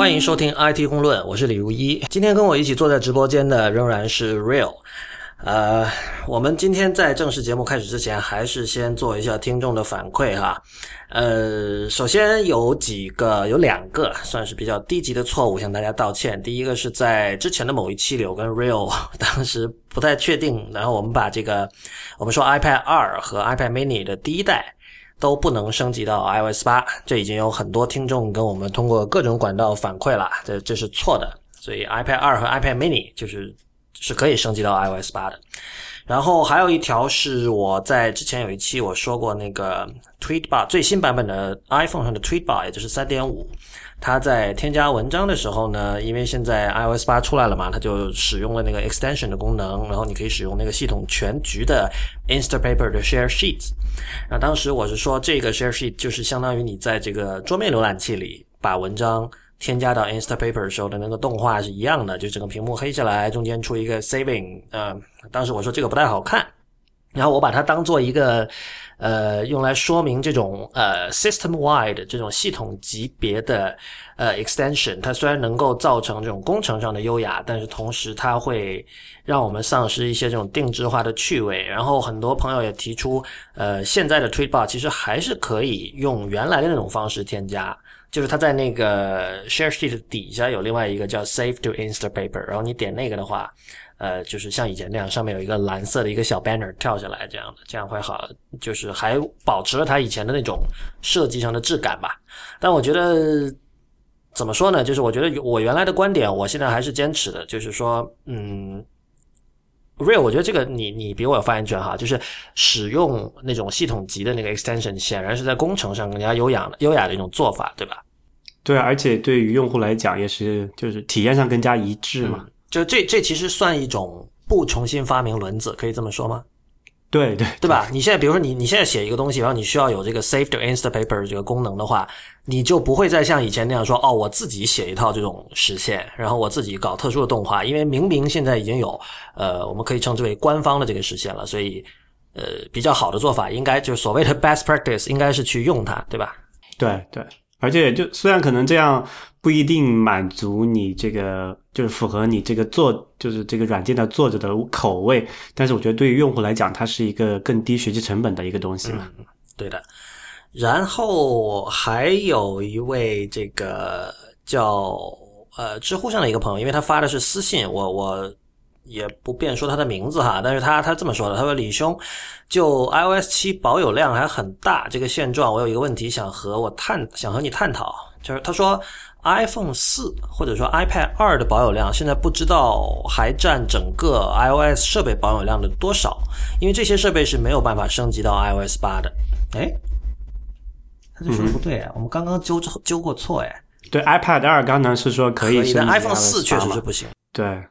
欢迎收听 IT 公论，我是李如一。今天跟我一起坐在直播间的仍然是 Real。呃，我们今天在正式节目开始之前，还是先做一下听众的反馈哈。呃，首先有几个，有两个算是比较低级的错误，向大家道歉。第一个是在之前的某一期里，我跟 Real 当时不太确定，然后我们把这个我们说 iPad 二和 iPad Mini 的第一代都不能升级到 iOS 八，这已经有很多听众跟我们通过各种管道反馈了，这这是错的。所以 iPad 二和 iPad Mini 就是是可以升级到 iOS 八的。然后还有一条是我在之前有一期我说过那个 Tweetbot 最新版本的 iPhone 上的 Tweetbot，也就是三点五，它在添加文章的时候呢，因为现在 iOS 八出来了嘛，它就使用了那个 extension 的功能，然后你可以使用那个系统全局的 Instapaper 的 Share Sheets。那当时我是说，这个 Share Sheet 就是相当于你在这个桌面浏览器里把文章。添加到 Instapaper 时候的那个动画是一样的，就整个屏幕黑下来，中间出一个 Saving。呃，当时我说这个不太好看，然后我把它当做一个呃用来说明这种呃 System Wide 这种系统级别的呃 Extension。它虽然能够造成这种工程上的优雅，但是同时它会让我们丧失一些这种定制化的趣味。然后很多朋友也提出，呃，现在的 Tweetbot 其实还是可以用原来的那种方式添加。就是它在那个 Share Sheet 底下有另外一个叫 Save to Instapaper，然后你点那个的话，呃，就是像以前那样，上面有一个蓝色的一个小 banner 跳下来这样的，这样会好，就是还保持了它以前的那种设计上的质感吧。但我觉得怎么说呢？就是我觉得我原来的观点，我现在还是坚持的，就是说，嗯。Real，我觉得这个你你比我有发言权哈，就是使用那种系统级的那个 extension，显然是在工程上更加优雅的优雅的一种做法，对吧？对，而且对于用户来讲也是就是体验上更加一致嘛。就这这其实算一种不重新发明轮子，可以这么说吗？对对对吧？你现在比如说你你现在写一个东西，然后你需要有这个 Save to Instapaper 这个功能的话，你就不会再像以前那样说哦，我自己写一套这种实现，然后我自己搞特殊的动画，因为明明现在已经有呃，我们可以称之为官方的这个实现了，所以呃，比较好的做法应该就是所谓的 best practice，应该是去用它，对吧？对对。而且，就虽然可能这样不一定满足你这个，就是符合你这个作，就是这个软件的作者的口味，但是我觉得对于用户来讲，它是一个更低学习成本的一个东西嘛。对的。然后还有一位这个叫呃知乎上的一个朋友，因为他发的是私信，我我。也不便说他的名字哈，但是他他这么说的，他说李兄，就 iOS 七保有量还很大这个现状，我有一个问题想和我探，想和你探讨，就是他说 iPhone 四或者说 iPad 二的保有量现在不知道还占整个 iOS 设备保有量的多少，因为这些设备是没有办法升级到 iOS 八的。哎，他就说不对啊，我们刚刚纠纠过错哎。对，iPad 二刚才是说可以，但 iPhone 四确实是不行。对。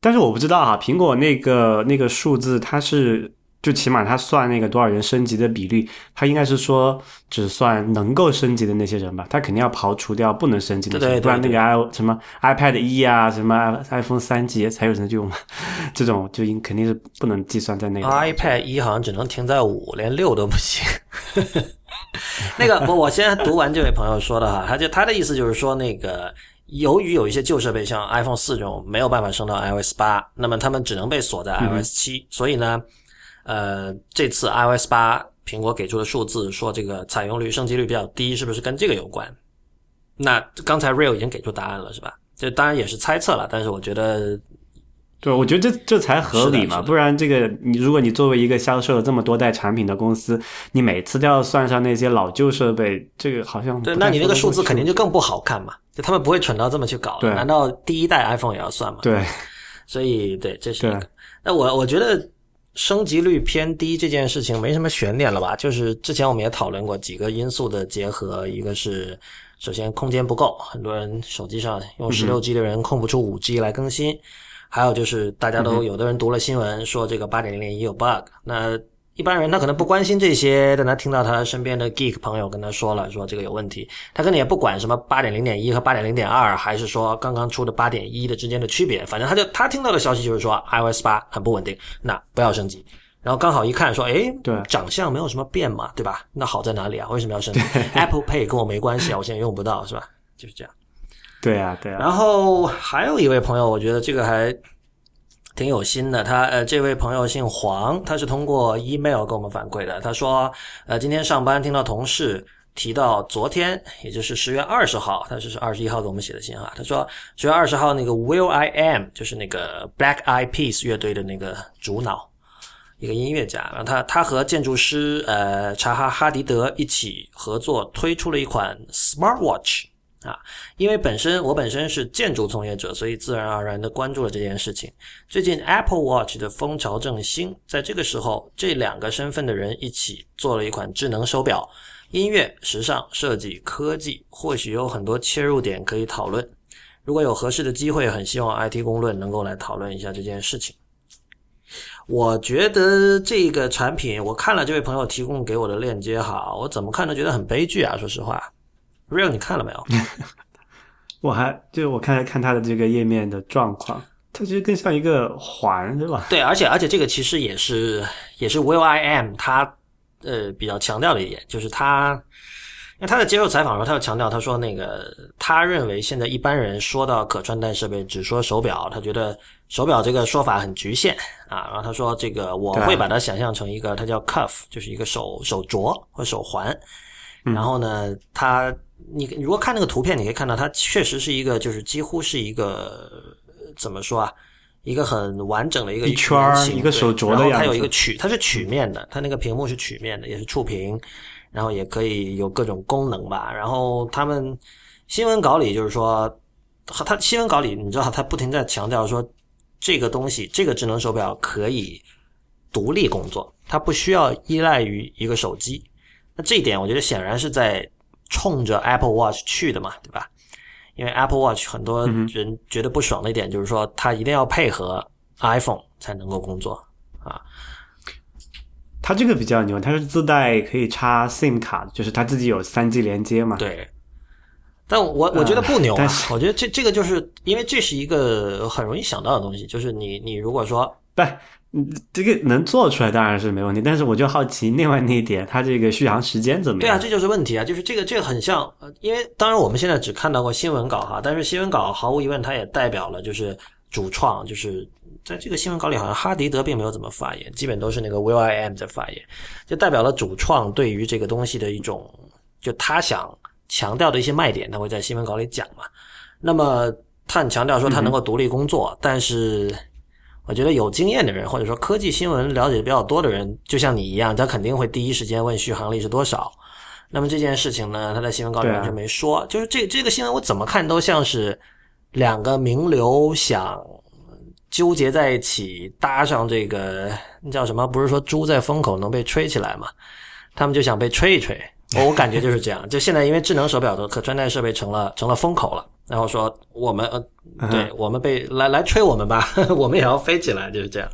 但是我不知道啊，苹果那个那个数字，它是就起码它算那个多少人升级的比率，它应该是说只算能够升级的那些人吧，它肯定要刨除掉不能升级的对，不然那个 i 什么 iPad 一啊，什么 iPhone 三 G 才有人用，这种就应肯定是不能计算在内。iPad 一好像只能停在五，连六都不行。那个我我先读完这位朋友说的哈，他就他的意思就是说那个。由于有一些旧设备，像 iPhone 四这种没有办法升到 iOS 八，那么他们只能被锁在 iOS 七。所以呢，呃，这次 iOS 八苹果给出的数字说这个采用率、升级率比较低，是不是跟这个有关？那刚才 Real 已经给出答案了，是吧？这当然也是猜测了，但是我觉得。对，我觉得这这才合理嘛，不然这个你如果你作为一个销售了这么多代产品的公司，你每次都要算上那些老旧设备，这个好像对，那你那个数字肯定就更不好看嘛，就他们不会蠢到这么去搞，难道第一代 iPhone 也要算吗？对，所以对，这是一个。那我我觉得升级率偏低这件事情没什么悬念了吧？就是之前我们也讨论过几个因素的结合，一个是首先空间不够，很多人手机上用十六 G 的人空不出五 G 来更新。还有就是，大家都有的人读了新闻说这个八点零点一有 bug，那一般人他可能不关心这些，但他听到他身边的 geek 朋友跟他说了，说这个有问题，他可能也不管什么八点零点一和八点零点二，还是说刚刚出的八点一的之间的区别，反正他就他听到的消息就是说 iOS 八很不稳定，那不要升级。然后刚好一看说，哎，对，长相没有什么变嘛，对吧？那好在哪里啊？为什么要升级？Apple Pay 跟我没关系啊，我现在用不到，是吧？就是这样。对啊，对啊。然后还有一位朋友，我觉得这个还挺有心的。他呃，这位朋友姓黄，他是通过 email 给我们反馈的。他说，呃，今天上班听到同事提到昨天，也就是十月二十号，他是二十一号给我们写的信哈。他说十月二十号那个 Will I Am 就是那个 Black Eyed Peas 乐队的那个主脑。一个音乐家，然后他他和建筑师呃查哈哈迪德一起合作推出了一款 Smart Watch 啊，因为本身我本身是建筑从业者，所以自然而然的关注了这件事情。最近 Apple Watch 的风潮正兴，在这个时候，这两个身份的人一起做了一款智能手表，音乐、时尚、设计、科技，或许有很多切入点可以讨论。如果有合适的机会，很希望 IT 公论能够来讨论一下这件事情。我觉得这个产品，我看了这位朋友提供给我的链接哈，我怎么看都觉得很悲剧啊！说实话，Real 你看了没有？我还就是我看看它的这个页面的状况，它其实更像一个环，对吧？对，而且而且这个其实也是也是 Will I Am 他呃比较强调的一点，就是他因为他在接受采访的时候，他有强调，他说那个他认为现在一般人说到可穿戴设备只说手表，他觉得。手表这个说法很局限啊，然后他说这个我会把它想象成一个，它叫 cuff，就是一个手手镯或手环。然后呢，它你如果看那个图片，你可以看到它确实是一个，就是几乎是一个怎么说啊，一个很完整的一个一圈一个手镯的样子。它有一个曲，它是曲面的，它那个屏幕是曲面的，也是触屏，然后也可以有各种功能吧。然后他们新闻稿里就是说，他新闻稿里你知道，他不停在强调说。这个东西，这个智能手表可以独立工作，它不需要依赖于一个手机。那这一点，我觉得显然是在冲着 Apple Watch 去的嘛，对吧？因为 Apple Watch 很多人觉得不爽的一点就是说，它一定要配合 iPhone 才能够工作啊。它这个比较牛，它是自带可以插 SIM 卡，就是它自己有三 G 连接嘛。对。但我我觉得不牛啊！我觉得这这个就是因为这是一个很容易想到的东西，就是你你如果说不，这个能做出来当然是没问题，但是我就好奇另外那一点，它这个续航时间怎么样？对啊，这就是问题啊！就是这个这个很像，因为当然我们现在只看到过新闻稿哈，但是新闻稿毫无疑问它也代表了就是主创，就是在这个新闻稿里好像哈迪德并没有怎么发言，基本都是那个 Will I Am 在发言，就代表了主创对于这个东西的一种，就他想。强调的一些卖点，他会在新闻稿里讲嘛？那么他很强调说他能够独立工作，但是我觉得有经验的人或者说科技新闻了解比较多的人，就像你一样，他肯定会第一时间问续航力是多少。那么这件事情呢，他在新闻稿里面就没说，就是这这个新闻我怎么看都像是两个名流想纠结在一起，搭上这个那叫什么？不是说猪在风口能被吹起来嘛？他们就想被吹一吹。我感觉就是这样，就现在因为智能手表的可穿戴设备成了成了风口了，然后说我们呃，对我们被来来吹我们吧，我们也要飞起来，就是这样。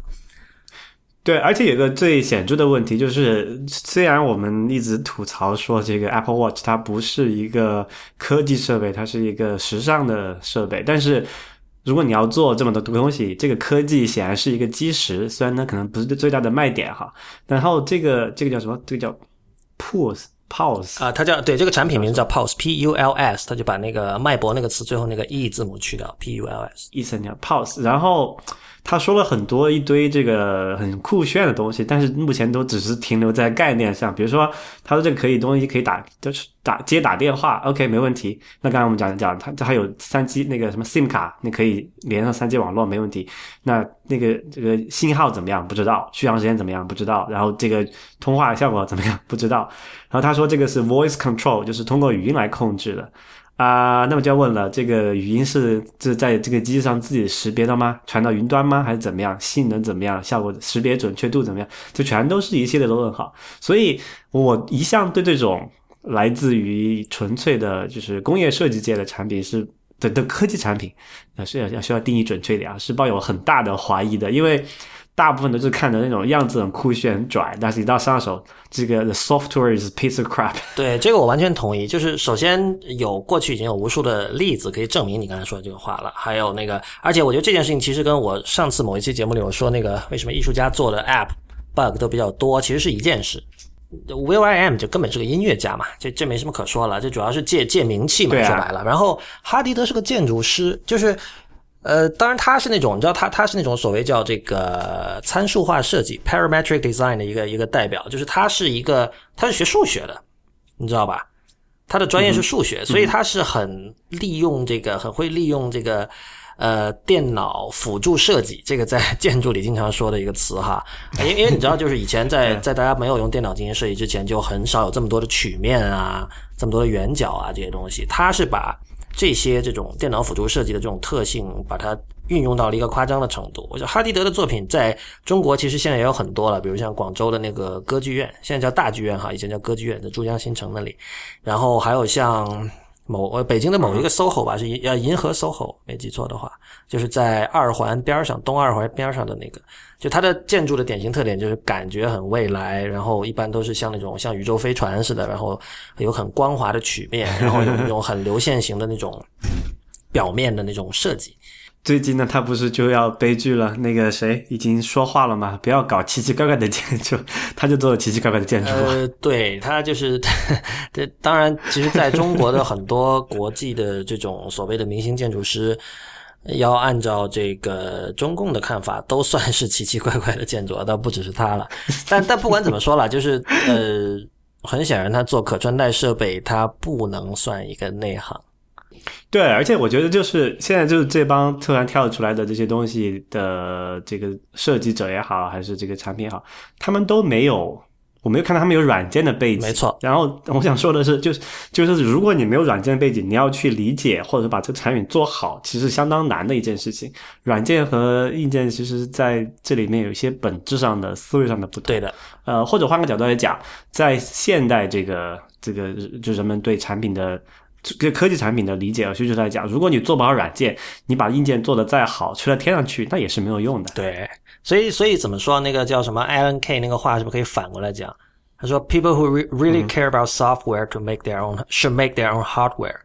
对，而且有个最显著的问题就是，虽然我们一直吐槽说这个 Apple Watch 它不是一个科技设备，它是一个时尚的设备，但是如果你要做这么多东西，这个科技显然是一个基石，虽然呢可能不是最大的卖点哈。然后这个这个叫什么？这个叫 Pulse。Pulse 啊，它叫对这个产品名字叫 Pulse，P U L S，它就把那个脉搏那个词最后那个 E 字母去掉，P U L S，意思叫 Pulse，然后。他说了很多一堆这个很酷炫的东西，但是目前都只是停留在概念上。比如说，他说这个可以东西可以打，就是打接打电话，OK 没问题。那刚才我们讲讲，它这还有三 G 那个什么 SIM 卡，你可以连上三 G 网络，没问题。那那个这个信号怎么样？不知道。续航时间怎么样？不知道。然后这个通话效果怎么样？不知道。然后他说这个是 Voice Control，就是通过语音来控制的。啊，那么就要问了，这个语音是是在这个机器上自己识别的吗？传到云端吗？还是怎么样？性能怎么样？效果识别准确度怎么样？这全都是一系列的问号。所以我一向对这种来自于纯粹的，就是工业设计界的产品是的的科技产品，那是要要需要定义准确点啊，是抱有很大的怀疑的，因为。大部分都是看的那种样子很酷炫、很拽，但是一到上手，这个 the software is piece of crap。对，这个我完全同意。就是首先有过去已经有无数的例子可以证明你刚才说的这个话了。还有那个，而且我觉得这件事情其实跟我上次某一期节目里我说那个为什么艺术家做的 app bug 都比较多，其实是一件事。Will I Am 就根本是个音乐家嘛，这这没什么可说了，这主要是借借名气嘛，说白了。然后哈迪德是个建筑师，就是呃，当然他是那种你知道他他是那种所谓叫这个参数化设计 （parametric design） 的一个一个代表，就是他是一个他是学数学的，你知道吧？他的专业是数学，所以他是很利用这个，很会利用这个呃电脑辅助设计，这个在建筑里经常说的一个词哈。因为因为你知道，就是以前在 在大家没有用电脑进行设计之前，就很少有这么多的曲面啊，这么多的圆角啊这些东西。他是把这些这种电脑辅助设计的这种特性，把它运用到了一个夸张的程度。我觉得哈迪德的作品在中国其实现在也有很多了，比如像广州的那个歌剧院，现在叫大剧院哈，以前叫歌剧院，在珠江新城那里。然后还有像某呃北京的某一个 SOHO 吧，是银呃银河 SOHO，没记错的话，就是在二环边上，东二环边上的那个。就它的建筑的典型特点就是感觉很未来，然后一般都是像那种像宇宙飞船似的，然后有很光滑的曲面，然后有那种很流线型的那种表面的那种设计。最近呢，他不是就要悲剧了？那个谁已经说话了嘛？不要搞奇奇怪怪的建筑，他就做了奇奇怪怪的建筑。呃，对他就是，这当然，其实在中国的很多国际的这种所谓的明星建筑师，要按照这个中共的看法，都算是奇奇怪怪的建筑，倒不只是他了。但但不管怎么说了，就是呃，很显然，他做可穿戴设备，他不能算一个内行。对，而且我觉得就是现在就是这帮突然跳出来的这些东西的这个设计者也好，还是这个产品也好，他们都没有，我没有看到他们有软件的背景。没错。然后 我想说的是，就是就是如果你没有软件背景，你要去理解或者把这个产品做好，其实相当难的一件事情。软件和硬件其实在这里面有一些本质上的思维上的不同。对的。呃，或者换个角度来讲，在现代这个这个就人们对产品的。这科技产品的理解和需求来讲，如果你做不好软件，你把硬件做的再好，吹到天上去，那也是没有用的。对，所以所以怎么说？那个叫什么 Alan Kay 那个话，是不是可以反过来讲？他说：“People who re really care about software to make their own should make their own hardware。”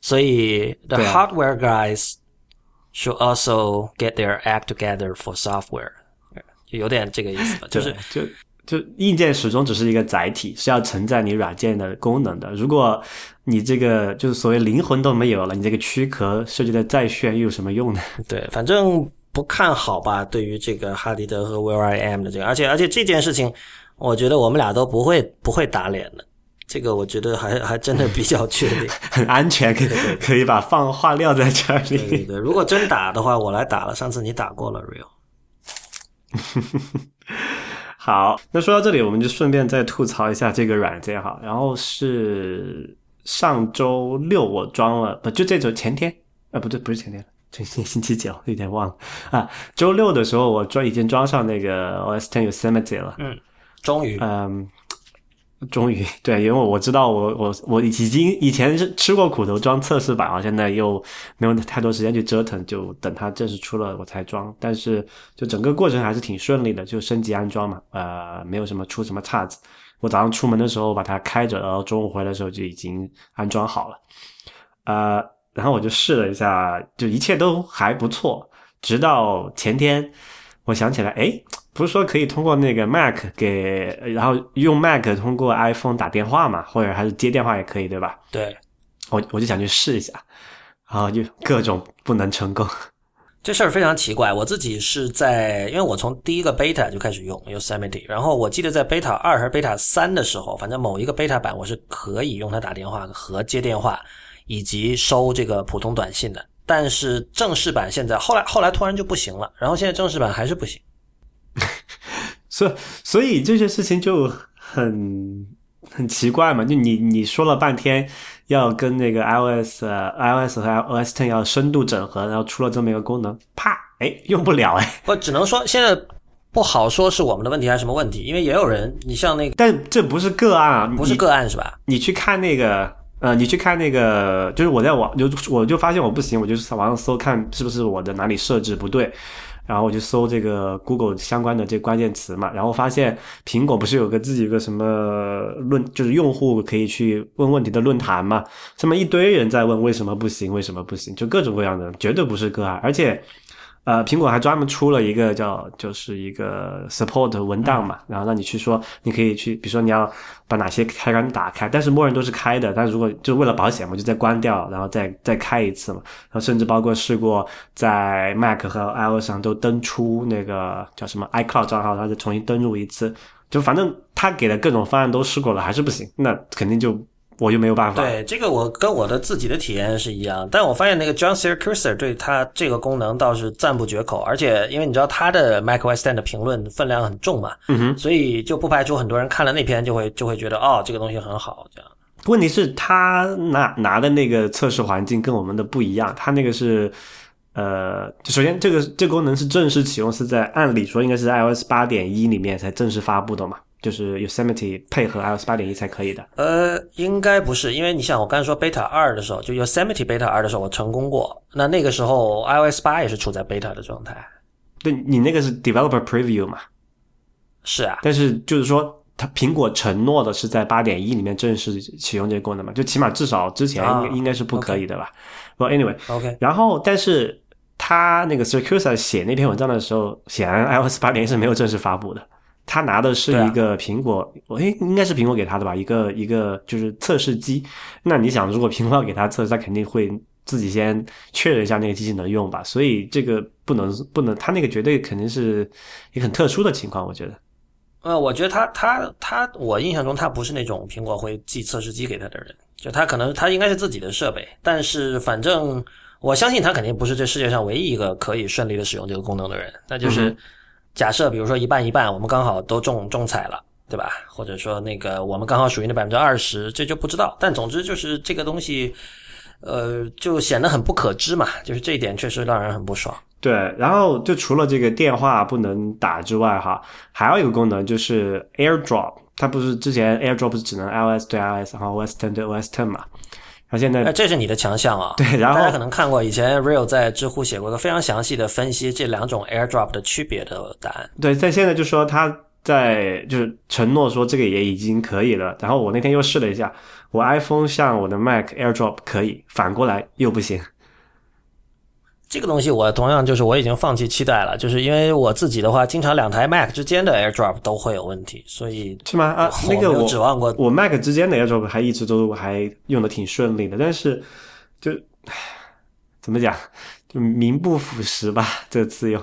所以 the hardware guys should also get their act together for software。就有点这个意思吧，就是就。就硬件始终只是一个载体，是要承载你软件的功能的。如果你这个就是所谓灵魂都没有了，你这个躯壳设计的再炫又有什么用呢？对，反正不看好吧。对于这个哈迪德和 Will I Am 的这个，而且而且这件事情，我觉得我们俩都不会不会打脸的。这个我觉得还还真的比较确定，很 安全，可以可以把放话撂在这里。对 对对，如果真打的话，我来打了。上次你打过了，Real。好，那说到这里，我们就顺便再吐槽一下这个软件哈。然后是上周六我装了，不就这周前天啊？不对，不是前天，今天星期九，有点忘了啊。周六的时候我装已经装上那个 OS Ten Yosemite 了，嗯，终于，嗯。终于 对，因为我知道我我我已经以前是吃过苦头装测试版啊，现在又没有太多时间去折腾，就等它正式出了我才装。但是就整个过程还是挺顺利的，就升级安装嘛，呃，没有什么出什么岔子。我早上出门的时候把它开着，然后中午回来的时候就已经安装好了，呃，然后我就试了一下，就一切都还不错。直到前天，我想起来，哎。不是说可以通过那个 Mac 给，然后用 Mac 通过 iPhone 打电话嘛，或者还是接电话也可以，对吧？对，我我就想去试一下，然后就各种不能成功。这事儿非常奇怪，我自己是在，因为我从第一个 Beta 就开始用 Yosemite，然后我记得在 Beta 二还是 Beta 三的时候，反正某一个 Beta 版我是可以用它打电话和接电话，以及收这个普通短信的。但是正式版现在后来后来突然就不行了，然后现在正式版还是不行。所所以这些事情就很很奇怪嘛，就你你说了半天要跟那个 iOS iOS 和 iOS Ten 要深度整合，然后出了这么一个功能，啪，哎，用不了哎。我只能说现在不好说是我们的问题还是什么问题，因为也有人，你像那个，但这不是个案啊，不是个案是吧？你去看那个，呃，你去看那个，就是我在网就我就发现我不行，我就在网上搜看是不是我的哪里设置不对。然后我就搜这个 Google 相关的这关键词嘛，然后发现苹果不是有个自己一个什么论，就是用户可以去问问题的论坛嘛，这么一堆人在问为什么不行，为什么不行，就各种各样的，绝对不是个案。而且，呃，苹果还专门出了一个叫就是一个 support 文档嘛，然后让你去说，你可以去，比如说你要把哪些开关打开，但是默认都是开的，但如果就为了保险嘛，就再关掉，然后再再开一次嘛，然后甚至包括试过在 Mac 和 iOS 上都登出那个叫什么 iCloud 账号，然后再重新登录一次，就反正他给的各种方案都试过了，还是不行，那肯定就。我就没有办法。对这个，我跟我的自己的体验是一样，但我发现那个 John Sear Cursor 对它这个功能倒是赞不绝口，而且因为你知道他的 macOS 10的评论分量很重嘛，嗯哼，所以就不排除很多人看了那篇就会就会觉得哦，这个东西很好这样。问题是，他拿拿的那个测试环境跟我们的不一样，他那个是呃，首先这个这个功能是正式启用是在按理说应该是在 iOS 八点一里面才正式发布的嘛。就是 Yosemite 配合 iOS 八点一才可以的。呃，应该不是，因为你想，我刚才说 Beta 二的时候，就 Yosemite Beta 二的时候，我成功过。那那个时候 iOS 八也是处在 Beta 的状态。对你那个是 Developer Preview 嘛？是啊。但是就是说，它苹果承诺的是在八点一里面正式启用这个功能嘛？就起码至少之前应应该是不可以的吧？不，Anyway，OK。然后，但是他那个 Circusa 写那篇文章的时候，显然 iOS 八点一是没有正式发布的。他拿的是一个苹果，诶，应该是苹果给他的吧？一个一个就是测试机。那你想，如果苹果要给他测试，他肯定会自己先确认一下那个机器能用吧？所以这个不能不能，他那个绝对肯定是一个很特殊的情况，我觉得。呃，我觉得他他他，我印象中他不是那种苹果会寄测试机给他的人，就他可能他应该是自己的设备，但是反正我相信他肯定不是这世界上唯一一个可以顺利的使用这个功能的人，那就是。假设比如说一半一半，我们刚好都中中彩了，对吧？或者说那个我们刚好属于那百分之二十，这就不知道。但总之就是这个东西，呃，就显得很不可知嘛。就是这一点确实让人很不爽。对，然后就除了这个电话不能打之外，哈，还有一个功能就是 AirDrop，它不是之前 AirDrop 是只能 iOS 对 iOS，然后 OS Ten 对 OS Ten 嘛？那现在，这是你的强项啊！对，然后大家可能看过以前 Real 在知乎写过一个非常详细的分析这两种 AirDrop 的区别的答案。对，在现在就说他在就是承诺说这个也已经可以了。然后我那天又试了一下，我 iPhone 向我的 Mac AirDrop 可以，反过来又不行。这个东西我同样就是我已经放弃期待了，就是因为我自己的话，经常两台 Mac 之间的 AirDrop 都会有问题，所以是吗？啊，那个我指望过我 Mac 之间的 AirDrop 还一直都还用的挺顺利的，但是就怎么讲，就名不副实吧，这次又。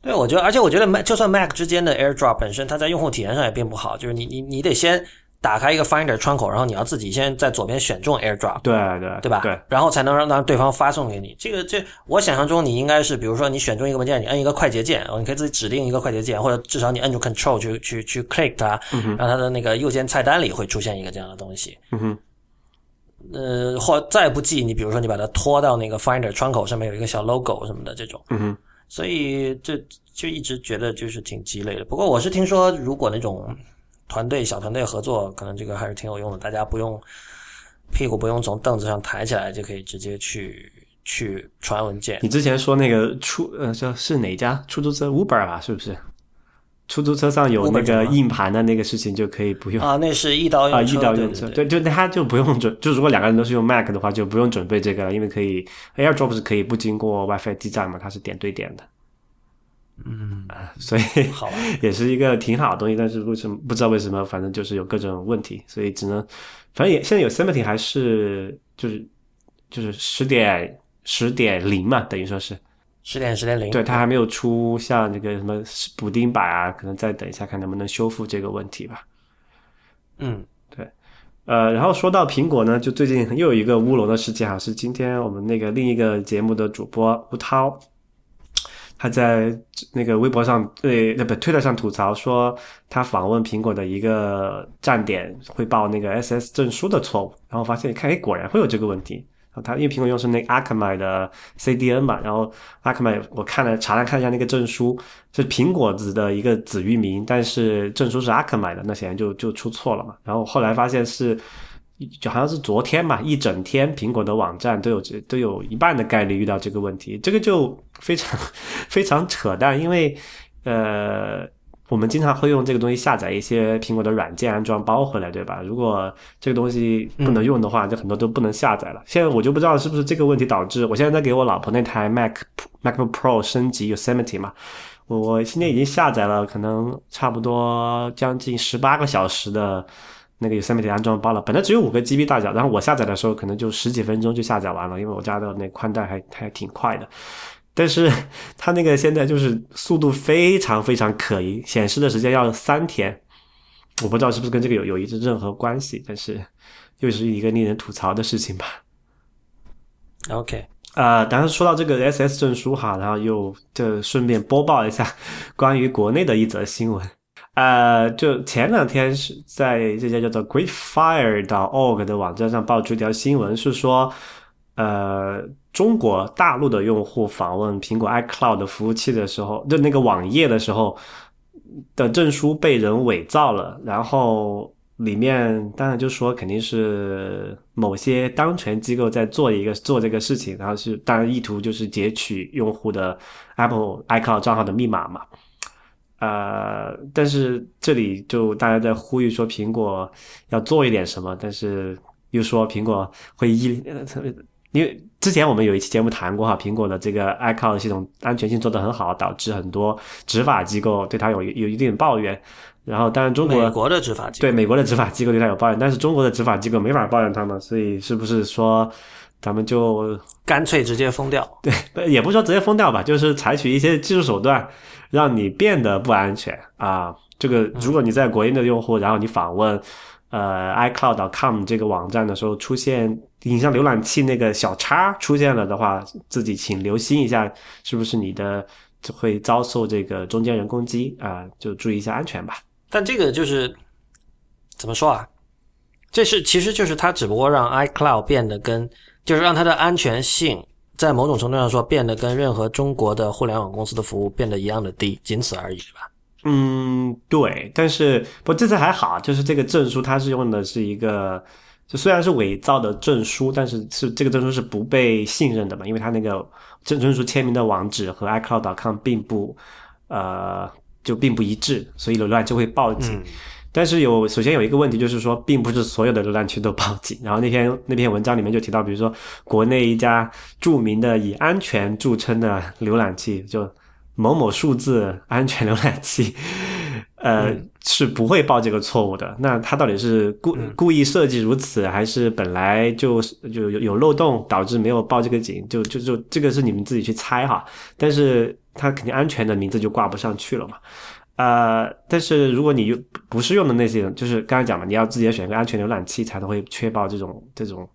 对，我觉得，而且我觉得 Mac 就算 Mac 之间的 AirDrop 本身，它在用户体验上也并不好，就是你你你得先。打开一个 Finder 窗口，然后你要自己先在左边选中 AirDrop，对对对吧？对，然后才能让让对方发送给你。这个这我想象中你应该是，比如说你选中一个文件，你摁一个快捷键，你可以自己指定一个快捷键，或者至少你摁住 Control 去去去 click 它，让它的那个右键菜单里会出现一个这样的东西。嗯哼。呃，或再不济，你比如说你把它拖到那个 Finder 窗口上面有一个小 logo 什么的这种。嗯哼。所以这就一直觉得就是挺鸡肋的。不过我是听说，如果那种。团队小团队合作，可能这个还是挺有用的。大家不用屁股不用从凳子上抬起来，就可以直接去去传文件。你之前说那个出呃，叫是哪家出租车 Uber 吧？是不是？出租车上有那个硬盘的那个事情就可以不用啊？那是一刀啊，一刀用车。对，就他就不用准，就如果两个人都是用 Mac 的话，就不用准备这个了，因为可以 AirDrop 是可以不经过 WiFi 基站嘛，它是点对点的。嗯所以好 也是一个挺好的东西，但是为什么不知道为什么，反正就是有各种问题，所以只能反正也现在有 Yosemite 还是就是就是十点十点零嘛，等于说是十点十点零，对，它还没有出像那个什么补丁版啊，可能再等一下看能不能修复这个问题吧。嗯，对，呃，然后说到苹果呢，就最近又有一个乌龙的事件哈，是今天我们那个另一个节目的主播吴涛。他在那个微博上对那不推特上吐槽说，他访问苹果的一个站点会报那个 SS 证书的错误，然后发现看，哎，果然会有这个问题。然后他因为苹果用是那 Akamai 的 CDN 嘛，然后 Akamai 我看了查了看一下那个证书是苹果子的一个子域名，但是证书是 Akamai 的，那显然就就出错了嘛。然后后来发现是。就好像是昨天嘛，一整天苹果的网站都有这都有一半的概率遇到这个问题，这个就非常非常扯淡。因为呃，我们经常会用这个东西下载一些苹果的软件安装包回来，对吧？如果这个东西不能用的话，就很多都不能下载了。现在我就不知道是不是这个问题导致，我现在在给我老婆那台 Mac MacBook Pro 升级 Yosemite 嘛。我我今天已经下载了，可能差不多将近十八个小时的那个 Yosemite 安装包了。本来只有五个 GB 大小，然后我下载的时候可能就十几分钟就下载完了，因为我家的那宽带还还挺快的。但是 它那个现在就是速度非常非常可疑，显示的时间要三天。我不知道是不是跟这个有有一直任何关系，但是又是一个令人吐槽的事情吧。OK，呃，当然说到这个 SS 证书哈，然后又就顺便播报一下关于国内的一则新闻。呃，就前两天是在这家叫做 GreatFire.org 的网站上爆出一条新闻，是说，呃，中国大陆的用户访问苹果 iCloud 的服务器的时候，就那个网页的时候的证书被人伪造了，然后里面当然就说肯定是某些当权机构在做一个做这个事情，然后是当然意图就是截取用户的 Apple iCloud 账号的密码嘛。呃，但是这里就大家在呼吁说苹果要做一点什么，但是又说苹果会依，因为之前我们有一期节目谈过哈，苹果的这个 iCloud 系统安全性做得很好，导致很多执法机构对它有有一定抱怨。然后，当然中国美国的执法机构对美国的执法机构对它有抱怨，但是中国的执法机构没法抱怨他嘛，所以是不是说咱们就干脆直接封掉？对，也不是说直接封掉吧，就是采取一些技术手段，让你变得不安全啊。这个如果你在国内的用户，然后你访问呃 iCloud.com 这个网站的时候，出现影像浏览器那个小叉出现了的话，自己请留心一下，是不是你的会遭受这个中间人攻击啊？就注意一下安全吧。但这个就是怎么说啊？这是其实就是它只不过让 iCloud 变得跟，就是让它的安全性在某种程度上说变得跟任何中国的互联网公司的服务变得一样的低，仅此而已，对吧？嗯，对。但是不，这次还好，就是这个证书它是用的是一个，就虽然是伪造的证书，但是是这个证书是不被信任的嘛，因为它那个证证书签名的网址和 iCloud.com 并不呃就并不一致，所以浏览就会报警。嗯但是有首先有一个问题，就是说，并不是所有的浏览器都报警。然后那篇那篇文章里面就提到，比如说国内一家著名的以安全著称的浏览器，就某某数字安全浏览器，呃，嗯是不会报这个错误的。那它到底是故嗯故意设计如此，还是本来就就有有漏洞导致没有报这个警？就就就这个是你们自己去猜哈。但是它肯定安全的名字就挂不上去了嘛。呃，但是如果你用不是用的那些，就是刚才讲嘛，你要自己选一个安全浏览器，才能会确保这种这种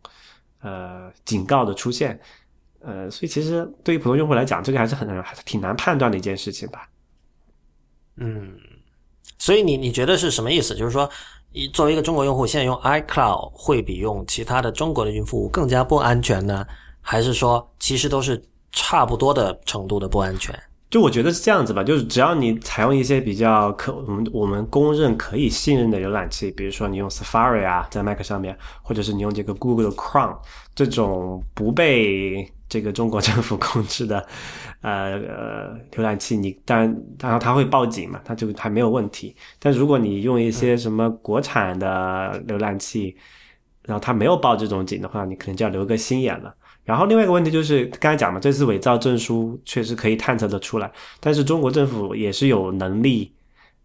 呃警告的出现。呃，所以其实对于普通用户来讲，这个还是很还是挺难判断的一件事情吧。嗯，所以你你觉得是什么意思？就是说，作为一个中国用户，现在用 iCloud 会比用其他的中国的云服务更加不安全呢？还是说其实都是差不多的程度的不安全？就我觉得是这样子吧，就是只要你采用一些比较可我们我们公认可以信任的浏览器，比如说你用 Safari 啊，在 Mac 上面，或者是你用这个 Google 的 Chrome 这种不被这个中国政府控制的呃呃浏览器，你当然然后它会报警嘛，它就还没有问题。但如果你用一些什么国产的浏览器，然后它没有报这种警的话，你可能就要留个心眼了。然后另外一个问题就是刚才讲嘛，这次伪造证书确实可以探测得出来，但是中国政府也是有能力，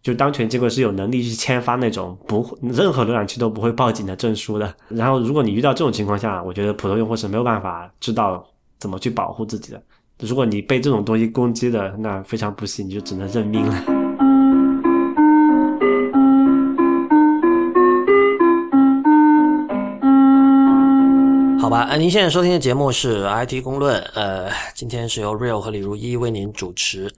就当权机构是有能力去签发那种不任何浏览器都不会报警的证书的。然后如果你遇到这种情况下，我觉得普通用户是没有办法知道怎么去保护自己的。如果你被这种东西攻击的，那非常不幸，你就只能认命了。啊，您现在收听的节目是 IT 公论，呃，今天是由 Real 和李如一为您主持。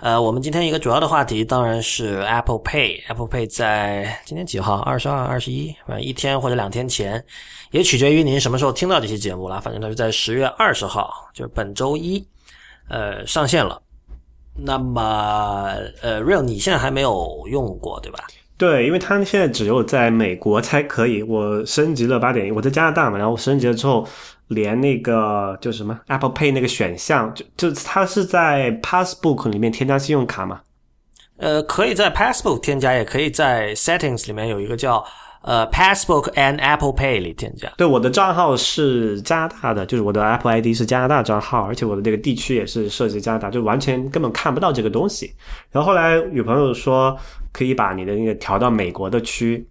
呃，我们今天一个主要的话题当然是 Apple Pay。Apple Pay 在今天几号？二十二、二十一，反正一天或者两天前，也取决于您什么时候听到这期节目了。反正它是在十月二十号，就是本周一，呃，上线了。那么，呃，Real 你现在还没有用过，对吧？对，因为它现在只有在美国才可以。我升级了八点一，我在加拿大嘛，然后我升级了之后，连那个就什么 Apple Pay 那个选项，就就它是在 Passbook 里面添加信用卡嘛？呃，可以在 Passbook 添加，也可以在 Settings 里面有一个叫呃，Passbook and Apple Pay 里添加。对，我的账号是加拿大的，就是我的 Apple ID 是加拿大账号，而且我的这个地区也是设置加拿大，就完全根本看不到这个东西。然后后来有朋友说可以把你的那个调到美国的区，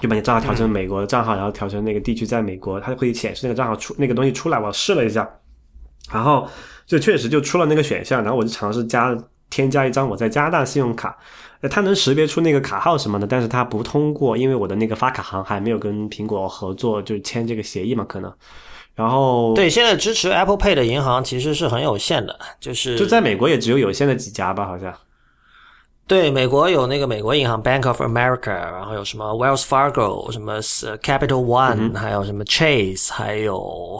就把你账号调成美国的账号，然后调成那个地区在美国，它就会显示那个账号出那个东西出来。我试了一下，然后就确实就出了那个选项，然后我就尝试加添加一张我在加拿大信用卡。它能识别出那个卡号什么的，但是它不通过，因为我的那个发卡行还没有跟苹果合作，就签这个协议嘛，可能。然后对，现在支持 Apple Pay 的银行其实是很有限的，就是就在美国也只有有限的几家吧，好像。对，美国有那个美国银行 Bank of America，然后有什么 Wells Fargo，什么 Capital One，还有什么 Chase，还有。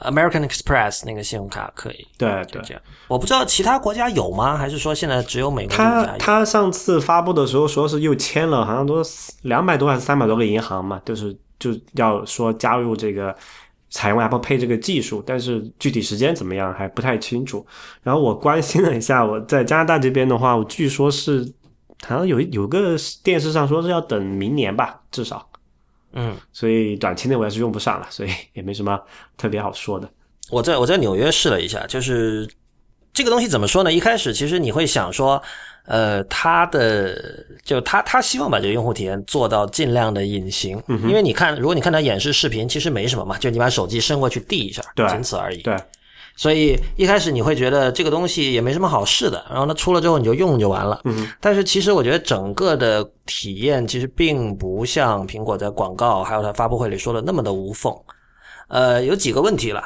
American Express 那个信用卡可以，对对，这样。我不知道其他国家有吗？还是说现在只有美国他他上次发布的时候说是又签了，好像都两百多还是三百多个银行嘛，就是就要说加入这个采用 Apple Pay 这个技术，但是具体时间怎么样还不太清楚。然后我关心了一下，我在加拿大这边的话，我据说是好像有有个电视上说是要等明年吧，至少。嗯，所以短期内我也是用不上了，所以也没什么特别好说的。我在我在纽约试了一下，就是这个东西怎么说呢？一开始其实你会想说，呃，他的就他他希望把这个用户体验做到尽量的隐形，因为你看，如果你看他演示视频，其实没什么嘛，就你把手机伸过去递一下，仅此而已。对。所以一开始你会觉得这个东西也没什么好试的，然后它出了之后你就用就完了。嗯，但是其实我觉得整个的体验其实并不像苹果在广告还有它发布会里说的那么的无缝。呃，有几个问题了。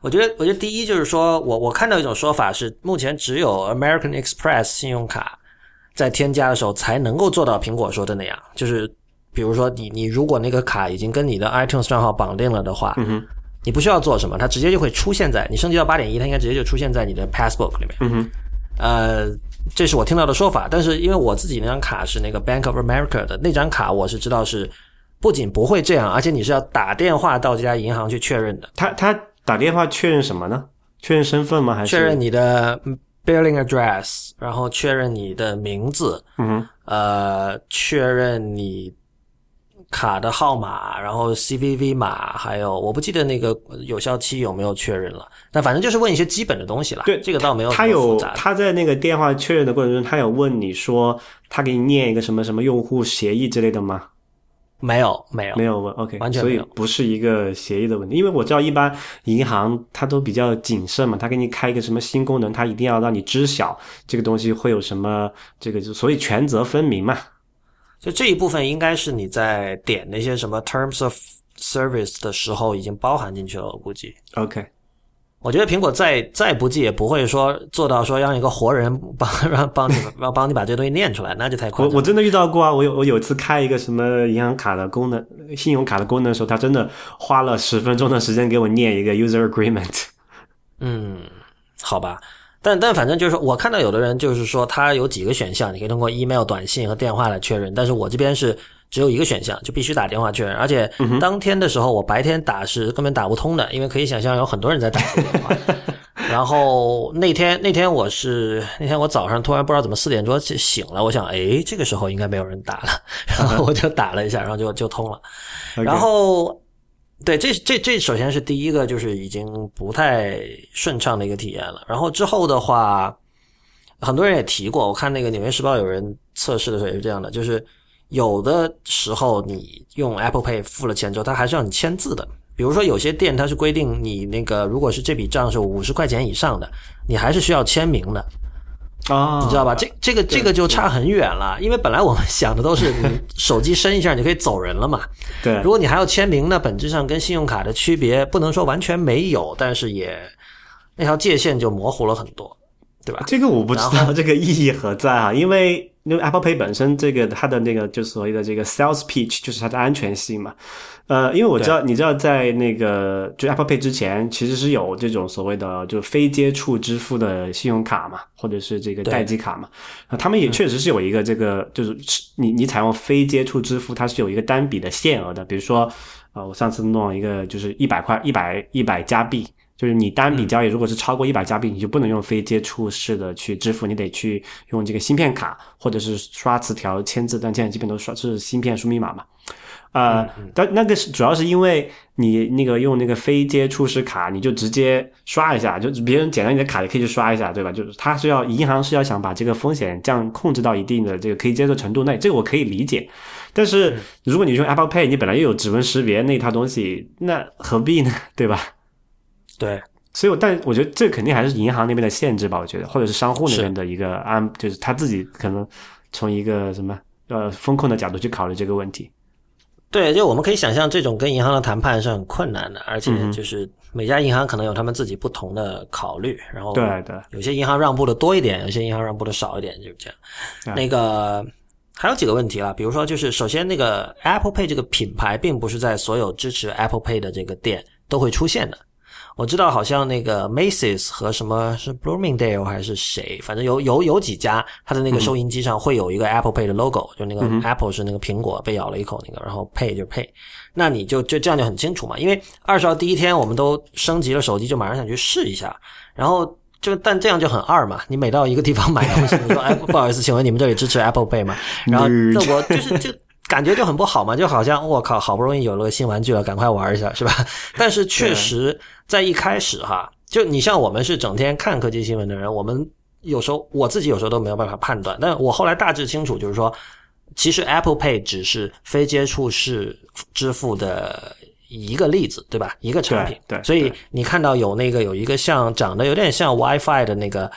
我觉得，我觉得第一就是说我我看到一种说法是，目前只有 American Express 信用卡在添加的时候才能够做到苹果说的那样，就是比如说你你如果那个卡已经跟你的 iTunes 账号绑定了的话。嗯哼。你不需要做什么，它直接就会出现在你升级到八点一，它应该直接就出现在你的 Passbook 里面。嗯哼，呃，这是我听到的说法，但是因为我自己那张卡是那个 Bank of America 的那张卡，我是知道是不仅不会这样，而且你是要打电话到这家银行去确认的。他他打电话确认什么呢？确认身份吗？还是确认你的 billing address，然后确认你的名字。嗯哼，呃，确认你。卡的号码，然后 CVV 码，还有我不记得那个有效期有没有确认了。但反正就是问一些基本的东西了。对，这个倒没有他有他在那个电话确认的过程中，他有问你说他给你念一个什么什么用户协议之类的吗？没有，没有，没有问。OK，完全所以不是一个协议的问题。因为我知道一般银行它都比较谨慎嘛，他给你开一个什么新功能，他一定要让你知晓这个东西会有什么这个，所以权责分明嘛。就这一部分应该是你在点那些什么 terms of service 的时候已经包含进去了，我估计。OK，我觉得苹果再再不济也不会说做到说让一个活人帮 让帮你让帮你把这东西念出来，那就太夸张。我我真的遇到过啊，我有我有次开一个什么银行卡的功能、信用卡的功能的时候，他真的花了十分钟的时间给我念一个 user agreement。嗯，好吧。但但反正就是说，我看到有的人就是说，他有几个选项，你可以通过 email、短信和电话来确认。但是我这边是只有一个选项，就必须打电话确认。而且当天的时候，我白天打是根本打不通的，因为可以想象有很多人在打电话。然后那天那天我是那天我早上突然不知道怎么四点多醒了，我想哎这个时候应该没有人打了，然后 我就打了一下，然后就就通了。然后。对，这这这首先是第一个，就是已经不太顺畅的一个体验了。然后之后的话，很多人也提过，我看那个《纽约时报》有人测试的时候也是这样的，就是有的时候你用 Apple Pay 付了钱之后，它还是要你签字的。比如说有些店它是规定你那个如果是这笔账是五十块钱以上的，你还是需要签名的。啊，你知道吧？这这个这个就差很远了，因为本来我们想的都是你手机伸一下你就可以走人了嘛。对，如果你还要签名那，本质上跟信用卡的区别不能说完全没有，但是也那条界限就模糊了很多，对吧？这个我不知道这个意义何在啊，因为。因为 Apple Pay 本身这个它的那个就是所谓的这个 sales pitch 就是它的安全性嘛，呃，因为我知道你知道在那个就 Apple Pay 之前其实是有这种所谓的就非接触支付的信用卡嘛，或者是这个贷记卡嘛，啊，他们也确实是有一个这个就是你你采用非接触支付它是有一个单笔的限额的，比如说啊，我上次弄了一个就是一百块一百一百加币。就是你单笔交易如果是超过一百加币，你就不能用非接触式的去支付，你得去用这个芯片卡或者是刷磁条签字，但现在基本都刷是芯片输密码嘛。呃，但那个是主要是因为你那个用那个非接触式卡，你就直接刷一下，就别人捡到你的卡也可以去刷一下，对吧？就是他是要银行是要想把这个风险降控制到一定的这个可以接受程度内，这个我可以理解。但是如果你用 Apple Pay，你本来又有指纹识别那套东西，那何必呢？对吧？对，所以，我但我觉得这肯定还是银行那边的限制吧，我觉得，或者是商户那边的一个安，就是他自己可能从一个什么呃风控的角度去考虑这个问题。对，就我们可以想象，这种跟银行的谈判是很困难的，而且嗯就是每家银行可能有他们自己不同的考虑，然后对对，有些银行让步的多一点，有些银行让步的少一点，就是这样。那个还有几个问题啦，比如说就是首先那个 Apple Pay 这个品牌并不是在所有支持 Apple Pay 的这个店都会出现的。我知道好像那个 Macy's 和什么是 Bloomingdale 还是谁，反正有有有几家，它的那个收银机上会有一个 Apple Pay 的 logo，、就那个 Apple 是那个苹果被咬了一口那个，然后 Pay 就 Pay，那你就就这样就很清楚嘛。因为二十号第一天我们都升级了手机，就马上想去试一下，然后就但这样就很二嘛。你每到一个地方买东西，你说哎不好意思，请问你们这里支持 Apple Pay 吗？然后那我就是就。感觉就很不好嘛，就好像我靠，好不容易有了个新玩具了，赶快玩一下，是吧？但是确实在一开始哈，就你像我们是整天看科技新闻的人，我们有时候我自己有时候都没有办法判断，但我后来大致清楚，就是说，其实 Apple Pay 只是非接触式支付的一个例子，对吧？一个产品，对对所以你看到有那个有一个像长得有点像 WiFi 的那个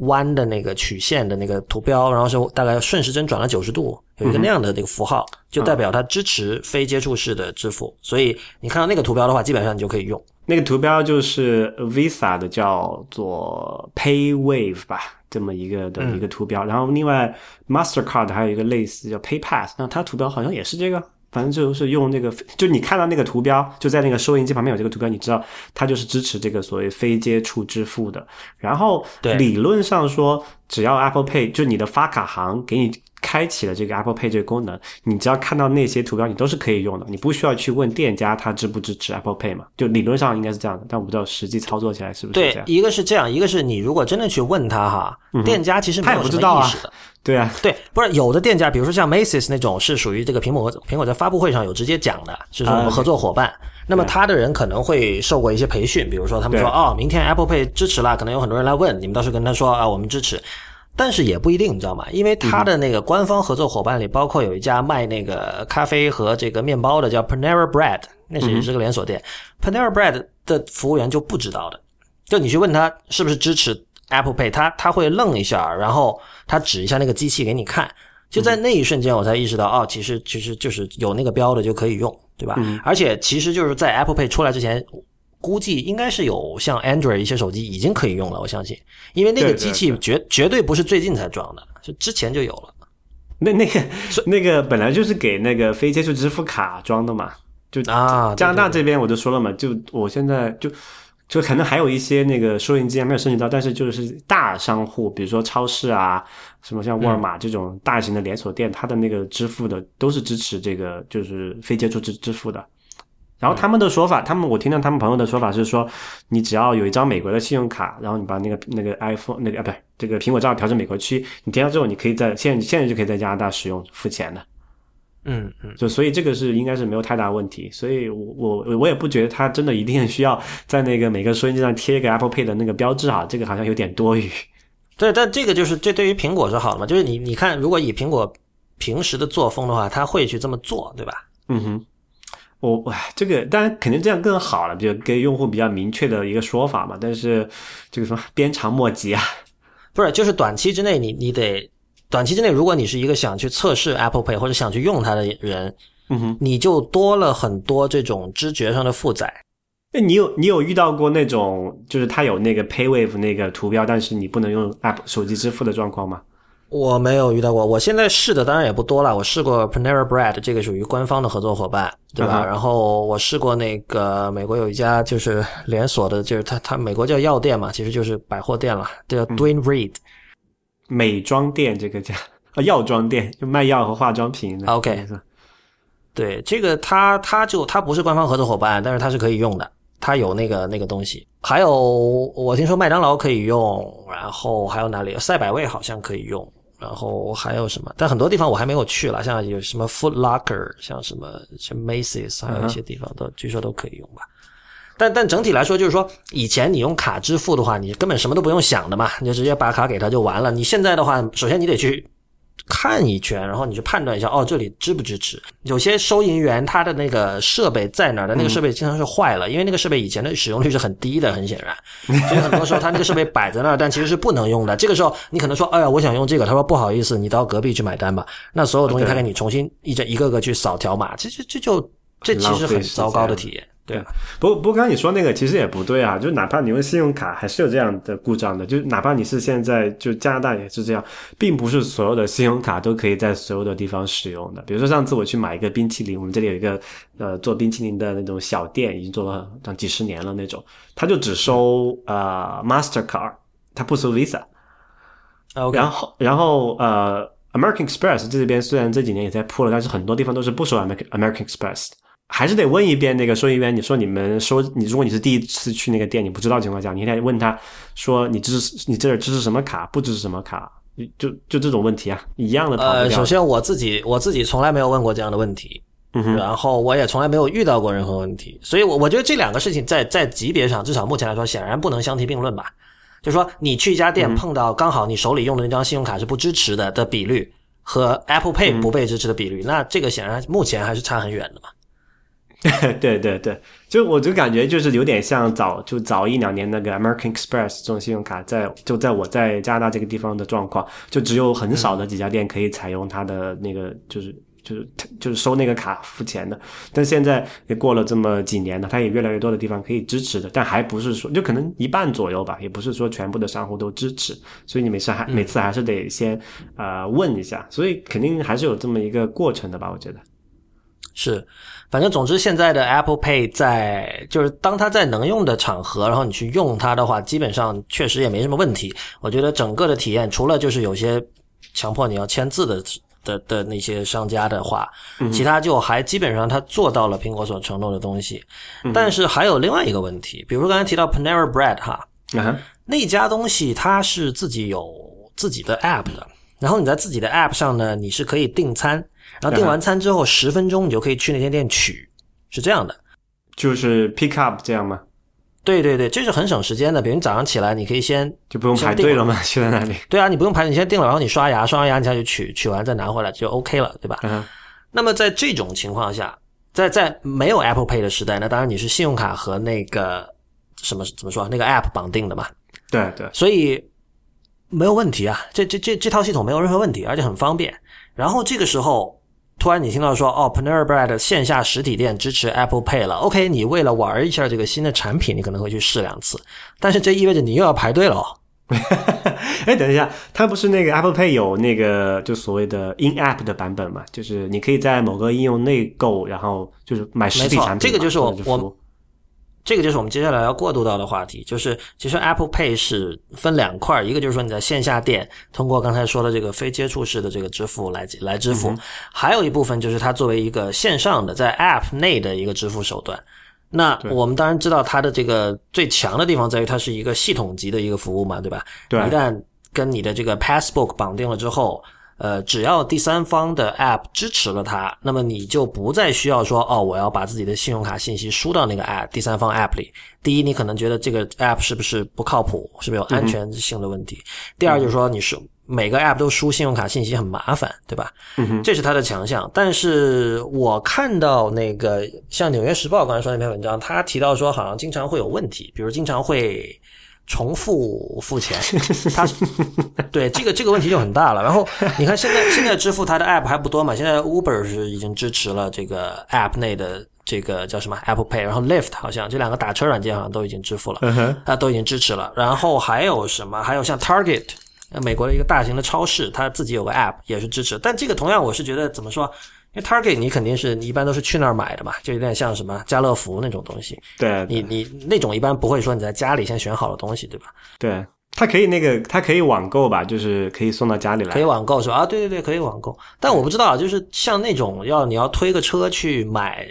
弯的那个曲线的那个图标，然后是大概顺时针转了九十度，有一个那样的那个符号，就代表它支持非接触式的支付。所以你看到那个图标的话，基本上你就可以用。那个图标就是 Visa 的叫做 PayWave 吧，这么一个的一个图标。然后另外 Mastercard 还有一个类似叫 PayPass，那它图标好像也是这个。反正就是用那个，就你看到那个图标，就在那个收银机旁边有这个图标，你知道它就是支持这个所谓非接触支付的。然后对理论上说，只要 Apple Pay 就你的发卡行给你开启了这个 Apple Pay 这个功能，你只要看到那些图标，你都是可以用的，你不需要去问店家他支不支持 Apple Pay 嘛？就理论上应该是这样的，但我不知道实际操作起来是不是这样，。对一个是这样，一个是你如果真的去问他哈，店家其实没他也不知道啊。对啊，对，不是有的店家，比如说像 Macy's 那种，是属于这个苹果苹果在发布会上有直接讲的，是说我们合作伙伴。那么他的人可能会受过一些培训，比如说他们说哦，明天 Apple Pay 支持了，可能有很多人来问，你们到时候跟他说啊，我们支持。但是也不一定，你知道吗？因为他的那个官方合作伙伴里，包括有一家卖那个咖啡和这个面包的，叫 Panera Bread，那是是个连锁店。Panera Bread 的服务员就不知道的，就你去问他是不是支持 Apple Pay，他他会愣一下，然后他指一下那个机器给你看。就在那一瞬间，我才意识到，哦，其实其实就是有那个标的就可以用，对吧？而且其实就是在 Apple Pay 出来之前，估计应该是有像 Android 一些手机已经可以用了，我相信，因为那个机器对绝绝对不是最近才装的，是之前就有了。那那个那个本来就是给那个非接触支付卡装的嘛，就啊加拿大这边我就说了嘛，就我现在就就可能还有一些那个收银机还没有升级到，但是就是大商户，比如说超市啊，什么像沃尔玛这种大型的连锁店，它的那个支付的都是支持这个就是非接触支支付的。然后他们的说法，他们我听到他们朋友的说法是说，你只要有一张美国的信用卡，然后你把那个那个 iPhone 那个啊不对，这个苹果账号调成美国区，你填了之后，你可以在现现在就可以在加拿大使用付钱的。嗯嗯，就所以这个是应该是没有太大问题，所以我我我也不觉得它真的一定需要在那个每个收音机上贴一个 Apple Pay 的那个标志啊，这个好像有点多余。对，但这个就是这对于苹果是好的嘛？就是你你看，如果以苹果平时的作风的话，他会去这么做，对吧？嗯哼，我哎，这个当然肯定这样更好了，就给用户比较明确的一个说法嘛。但是这个什么鞭长莫及啊，不是，就是短期之内你你得短期之内，如果你是一个想去测试 Apple Pay 或者想去用它的人，嗯哼，你就多了很多这种知觉上的负载。那你有你有遇到过那种就是它有那个 PayWave 那个图标，但是你不能用 App 手机支付的状况吗？我没有遇到过，我现在试的当然也不多了。我试过 Panera Bread，这个属于官方的合作伙伴，对吧？然后我试过那个美国有一家就是连锁的，就是它它美国叫药店嘛，其实就是百货店了，叫 Dwayne Reed。美妆店这个叫 啊药妆店，就卖药和化妆品的。OK 对，这个它它就它不是官方合作伙伴，但是它是可以用的，它有那个那个东西。还有我听说麦当劳可以用，然后还有哪里？赛百味好像可以用，然后还有什么？但很多地方我还没有去了，像有什么 Foot Locker，像什么像 Macy's，还有一些地方都据说都可以用吧。但但整体来说，就是说，以前你用卡支付的话，你根本什么都不用想的嘛，你就直接把卡给他就完了。你现在的话，首先你得去看一圈，然后你去判断一下，哦，这里支不支持？有些收银员他的那个设备在哪儿的，那个设备经常是坏了，因为那个设备以前的使用率是很低的，很显然，所以很多时候他那个设备摆在那儿，但其实是不能用的。这个时候你可能说，哎呀，我想用这个，他说不好意思，你到隔壁去买单吧。那所有东西他给你重新一一个个去扫条码，这这这就这其实很糟糕的体验。对，不过不过刚刚你说那个其实也不对啊，就哪怕你用信用卡还是有这样的故障的，就哪怕你是现在就加拿大也是这样，并不是所有的信用卡都可以在所有的地方使用的。比如说上次我去买一个冰淇淋，我们这里有一个呃做冰淇淋的那种小店，已经做了像几十年了那种，他就只收呃 Mastercard，他不收 Visa。然后然后呃 American Express 这边虽然这几年也在铺了，但是很多地方都是不收 American American Express。还是得问一遍那个收银员，你说你们收你，如果你是第一次去那个店，你不知道情况下，你得问他说你支持你这支持什么卡，不支持什么卡，就就这种问题啊，一样的。呃，首先我自己我自己从来没有问过这样的问题，嗯然后我也从来没有遇到过任何问题，所以，我我觉得这两个事情在在级别上，至少目前来说，显然不能相提并论吧。就是说，你去一家店碰到刚好你手里用的那张信用卡是不支持的的比率，和 Apple Pay 不被支持的比率，那这个显然目前还是差很远的嘛。对对对，就我就感觉就是有点像早就早一两年那个 American Express 这种信用卡，在就在我在加拿大这个地方的状况，就只有很少的几家店可以采用它的那个，就是就是就是收那个卡付钱的。但现在也过了这么几年了，它也越来越多的地方可以支持的，但还不是说就可能一半左右吧，也不是说全部的商户都支持，所以你每次还每次还是得先啊问一下，所以肯定还是有这么一个过程的吧，我觉得是。反正总之，现在的 Apple Pay 在就是当它在能用的场合，然后你去用它的话，基本上确实也没什么问题。我觉得整个的体验，除了就是有些强迫你要签字的的的那些商家的话，其他就还基本上它做到了苹果所承诺的东西。但是还有另外一个问题，比如刚才提到 Panera Bread 哈，那家东西它是自己有自己的 App 的，然后你在自己的 App 上呢，你是可以订餐。然后订完餐之后，十分钟你就可以去那间店取，是这样的，就是 pick up 这样吗？对对对，这是很省时间的。比如你早上起来，你可以先就不用排队了吗，去在那里。对啊，你不用排，你先订了，然后你刷牙，刷完牙你下去取，取完再拿回来就 OK 了，对吧？嗯。那么在这种情况下，在在没有 Apple Pay 的时代，那当然你是信用卡和那个什么怎么说那个 App 绑定的嘛？对对。所以没有问题啊，这这这这套系统没有任何问题，而且很方便。然后这个时候。突然，你听到说哦，Panera Bread 线下实体店支持 Apple Pay 了。OK，你为了玩一下这个新的产品，你可能会去试两次，但是这意味着你又要排队了。哎，等一下，它不是那个 Apple Pay 有那个就所谓的 In App 的版本嘛？就是你可以在某个应用内购，然后就是买实体产品。这个就是我我。这个就是我们接下来要过渡到的话题，就是其实 Apple Pay 是分两块，一个就是说你在线下店通过刚才说的这个非接触式的这个支付来来支付，还有一部分就是它作为一个线上的在 App 内的一个支付手段。那我们当然知道它的这个最强的地方在于它是一个系统级的一个服务嘛，对吧？对。一旦跟你的这个 Passbook 绑定了之后。呃，只要第三方的 App 支持了它，那么你就不再需要说哦，我要把自己的信用卡信息输到那个 App 第三方 App 里。第一，你可能觉得这个 App 是不是不靠谱，是不是有安全性的问题？第二，就是说你是每个 App 都输信用卡信息很麻烦，对吧？这是它的强项。但是我看到那个像《纽约时报》刚才说那篇文章，他提到说好像经常会有问题，比如经常会。重复付钱，他对这个这个问题就很大了。然后你看，现在现在支付它的 App 还不多嘛？现在 Uber 是已经支持了这个 App 内的这个叫什么 Apple Pay，然后 Lyft 好像这两个打车软件好像都已经支付了，啊都已经支持了。然后还有什么？还有像 Target，美国的一个大型的超市，它自己有个 App 也是支持。但这个同样，我是觉得怎么说？因为 Target 你肯定是你一般都是去那儿买的嘛，就有点像什么家乐福那种东西。对，你你那种一般不会说你在家里先选好了东西，对吧？对，它可以那个它可以网购吧，就是可以送到家里来。可以网购是吧？啊，对对对，可以网购。但我不知道，就是像那种要你要推个车去买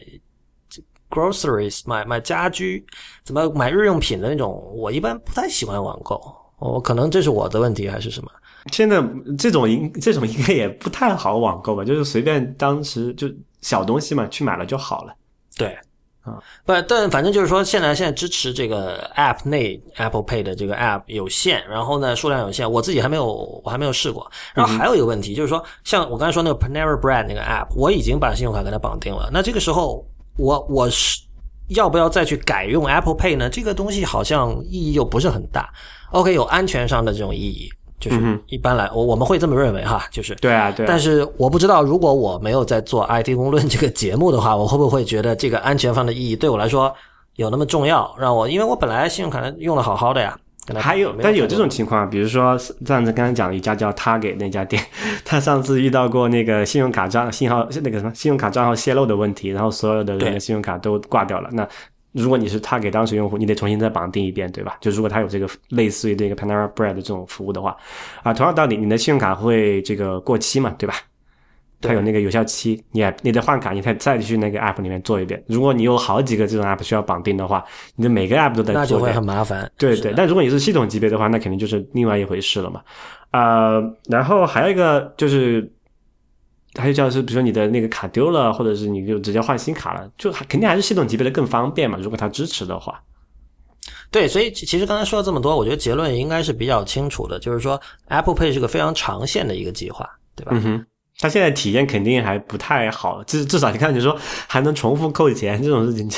，groceries 买买家居，怎么买日用品的那种，我一般不太喜欢网购。我可能这是我的问题还是什么？现在这种应这种应该也不太好网购吧，就是随便当时就小东西嘛，去买了就好了。对，啊，不，但反正就是说，现在现在支持这个 App 内 Apple Pay 的这个 App 有限，然后呢数量有限，我自己还没有我还没有试过。然后还有一个问题就是说，像我刚才说那个 Panera Bread 那个 App，我已经把信用卡跟它绑定了，那这个时候我我是要不要再去改用 Apple Pay 呢？这个东西好像意义又不是很大。OK，有安全上的这种意义，就是一般来我我们会这么认为哈，就是对啊对。但是我不知道，如果我没有在做 IT 公论这个节目的话，我会不会觉得这个安全方的意义对我来说有那么重要？让我因为我本来信用卡用的好好的呀。还有，但有这种情况，比如说上次刚才讲的一家叫 Target 那家店，他上次遇到过那个信用卡账信号那个什么信用卡账号泄露的问题，然后所有的人的信用卡都挂掉了。那如果你是他给当时用户，你得重新再绑定一遍，对吧？就如果他有这个类似于这个 Panera Bread 的这种服务的话，啊，同样道理，你的信用卡会这个过期嘛，对吧？它有那个有效期，你你得换卡，你再再去那个 App 里面做一遍。如果你有好几个这种 App 需要绑定的话，你的每个 App 都得做，那就会很麻烦。对对，但如果你是系统级别的话，那肯定就是另外一回事了嘛。呃，然后还有一个就是。还有就是，比如说你的那个卡丢了，或者是你就直接换新卡了，就肯定还是系统级别的更方便嘛。如果它支持的话，对，所以其实刚才说了这么多，我觉得结论应该是比较清楚的，就是说 Apple Pay 是个非常长线的一个计划，对吧？嗯哼。它现在体验肯定还不太好，至至少你看，你说还能重复扣钱这种事情，就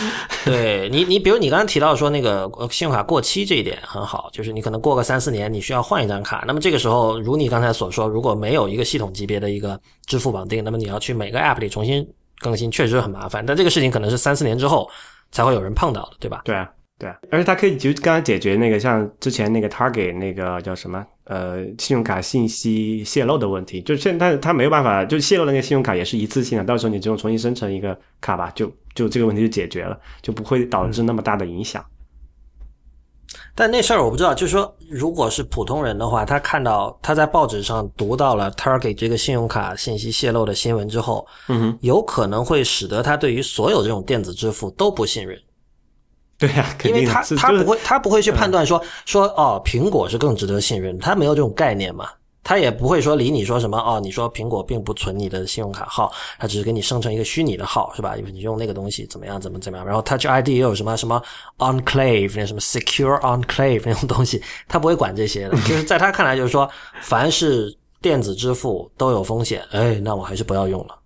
对你，你比如你刚刚提到说那个信用卡过期这一点很好，就是你可能过个三四年，你需要换一张卡，那么这个时候，如你刚才所说，如果没有一个系统级别的一个支付绑定，那么你要去每个 App 里重新更新，确实很麻烦。但这个事情可能是三四年之后才会有人碰到的，对吧？对啊。对，而且它可以就刚刚解决那个像之前那个 Target 那个叫什么呃信用卡信息泄露的问题，就现在它没有办法，就泄露那个信用卡也是一次性的，到时候你只用重新生成一个卡吧，就就这个问题就解决了，就不会导致那么大的影响。但那事儿我不知道，就是说，如果是普通人的话，他看到他在报纸上读到了 Target 这个信用卡信息泄露的新闻之后，嗯哼，有可能会使得他对于所有这种电子支付都不信任。对呀，因为他他不会他不会去判断说说哦，苹果是更值得信任，他没有这种概念嘛，他也不会说理你说什么哦，你说苹果并不存你的信用卡号，他只是给你生成一个虚拟的号是吧？你用那个东西怎么样怎么怎么样，然后 Touch ID 也有什么什么 Enclave 那什么 Secure Enclave 那种东西，他不会管这些的，就是在他看来就是说，凡是电子支付都有风险，哎，那我还是不要用了。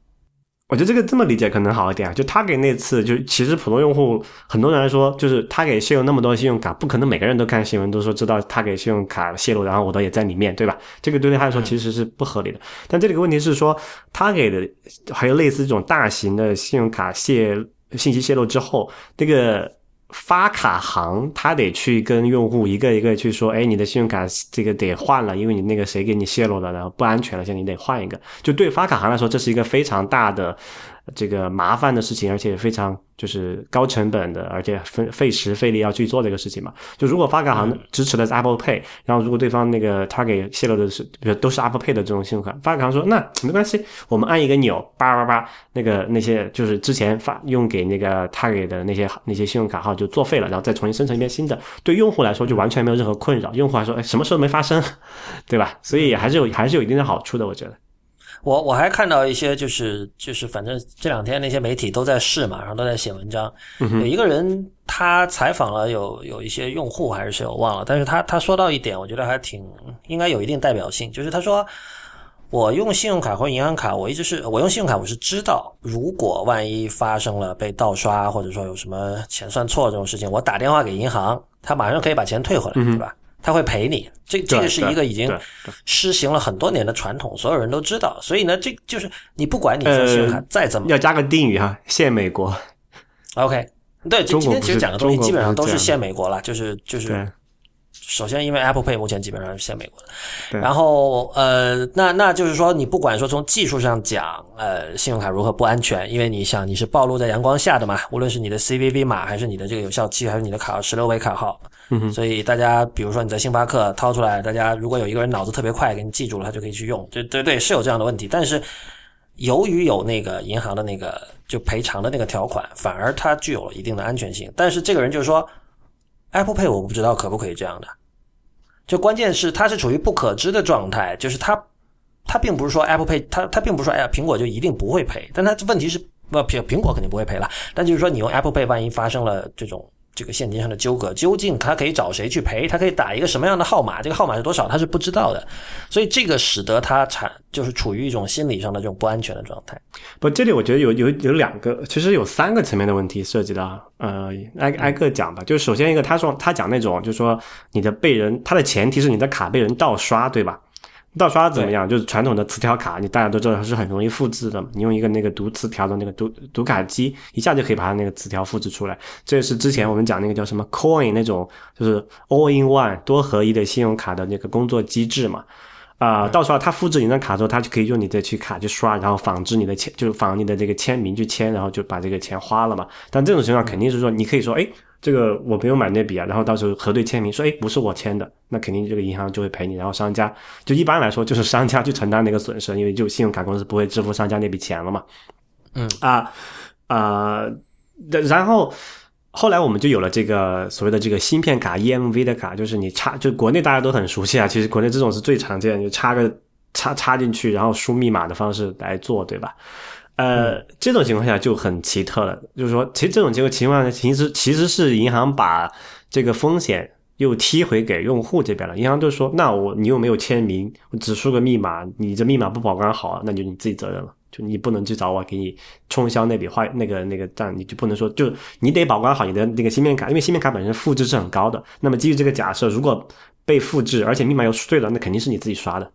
我觉得这个这么理解可能好一点啊，就他给那次，就其实普通用户很多人来说，就是他给泄露那么多信用卡，不可能每个人都看新闻都说知道他给信用卡泄露，然后我的也在里面，对吧？这个对他来说其实是不合理的。但这里个问题是说，他给的还有类似这种大型的信用卡泄信息泄露之后，这个。发卡行他得去跟用户一个一个去说，哎，你的信用卡这个得换了，因为你那个谁给你泄露了，然后不安全了，现在你得换一个。就对发卡行来说，这是一个非常大的。这个麻烦的事情，而且非常就是高成本的，而且费费时费力要去做这个事情嘛。就如果发卡行支持的是 Apple Pay，然后如果对方那个他给泄露的是，比如都是 Apple Pay 的这种信用卡，发卡行说那没关系，我们按一个钮，叭叭叭，那个那些就是之前发用给那个他给的那些那些信用卡号就作废了，然后再重新生成一遍新的。对用户来说就完全没有任何困扰，用户还说哎什么事都没发生，对吧？所以还是有还是有一定的好处的，我觉得。我我还看到一些，就是就是，反正这两天那些媒体都在试嘛，然后都在写文章。有一个人他采访了有有一些用户还是谁我忘了，但是他他说到一点，我觉得还挺应该有一定代表性，就是他说我用信用卡或银行卡，我一直是我用信用卡，我是知道如果万一发生了被盗刷或者说有什么钱算错这种事情，我打电话给银行，他马上可以把钱退回来，对吧？他会赔你，这这个是一个已经施行了很多年的传统，所有人都知道。所以呢，这就是你不管你的信用卡再怎么要加个定语哈，限美国。OK，对，今天其实讲的东西基本上都是限美国了，就是就是。首先，因为 Apple Pay 目前基本上是限美国的，然后呃，那那就是说，你不管说从技术上讲，呃，信用卡如何不安全，因为你想你是暴露在阳光下的嘛，无论是你的 CVV 码，还是你的这个有效期，还是你的卡号十六位卡号，所以大家比如说你在星巴克掏出来，大家如果有一个人脑子特别快，给你记住了，他就可以去用，对对对，是有这样的问题，但是由于有那个银行的那个就赔偿的那个条款，反而它具有了一定的安全性。但是这个人就是说，Apple Pay 我不知道可不可以这样的。就关键是它是处于不可知的状态，就是它它并不是说 Apple Pay 它它并不是说哎呀苹果就一定不会赔，但它问题是不苹苹果肯定不会赔了。但就是说你用 Apple Pay 万一发生了这种。这个现金上的纠葛，究竟他可以找谁去赔？他可以打一个什么样的号码？这个号码是多少？他是不知道的，所以这个使得他产就是处于一种心理上的这种不安全的状态。不，这里我觉得有有有两个，其实有三个层面的问题涉及到，呃，挨挨个讲吧。就首先一个，他说他讲那种，就是说你的被人，他的前提是你的卡被人盗刷，对吧？盗刷怎么样？就是传统的磁条卡，你大家都知道它是很容易复制的。你用一个那个读磁条的那个读读卡机，一下就可以把它那个磁条复制出来。这是之前我们讲那个叫什么 Coin 那种，就是 All in One 多合一的信用卡的那个工作机制嘛。啊，到时候它复制你的卡之后，它就可以用你的去卡去刷，然后仿制你的签，就是仿你的这个签名去签，然后就把这个钱花了嘛。但这种情况肯定是说，你可以说，哎。这个我没有买那笔啊，然后到时候核对签名说，哎，不是我签的，那肯定这个银行就会赔你，然后商家就一般来说就是商家去承担那个损失，因为就信用卡公司不会支付商家那笔钱了嘛。嗯啊啊，然后后来我们就有了这个所谓的这个芯片卡 EMV 的卡，就是你插，就国内大家都很熟悉啊，其实国内这种是最常见，就插个插插进去，然后输密码的方式来做，对吧？呃，这种情况下就很奇特了，就是说，其实这种情况情况下，其实其实是银行把这个风险又踢回给用户这边了。银行就说，那我你又没有签名，我只输个密码，你这密码不保管好，那就你自己责任了。就你不能去找我给你冲销那笔坏那个那个账，你就不能说，就你得保管好你的那个芯片卡，因为芯片卡本身复制是很高的。那么基于这个假设，如果被复制，而且密码又对了，那肯定是你自己刷的。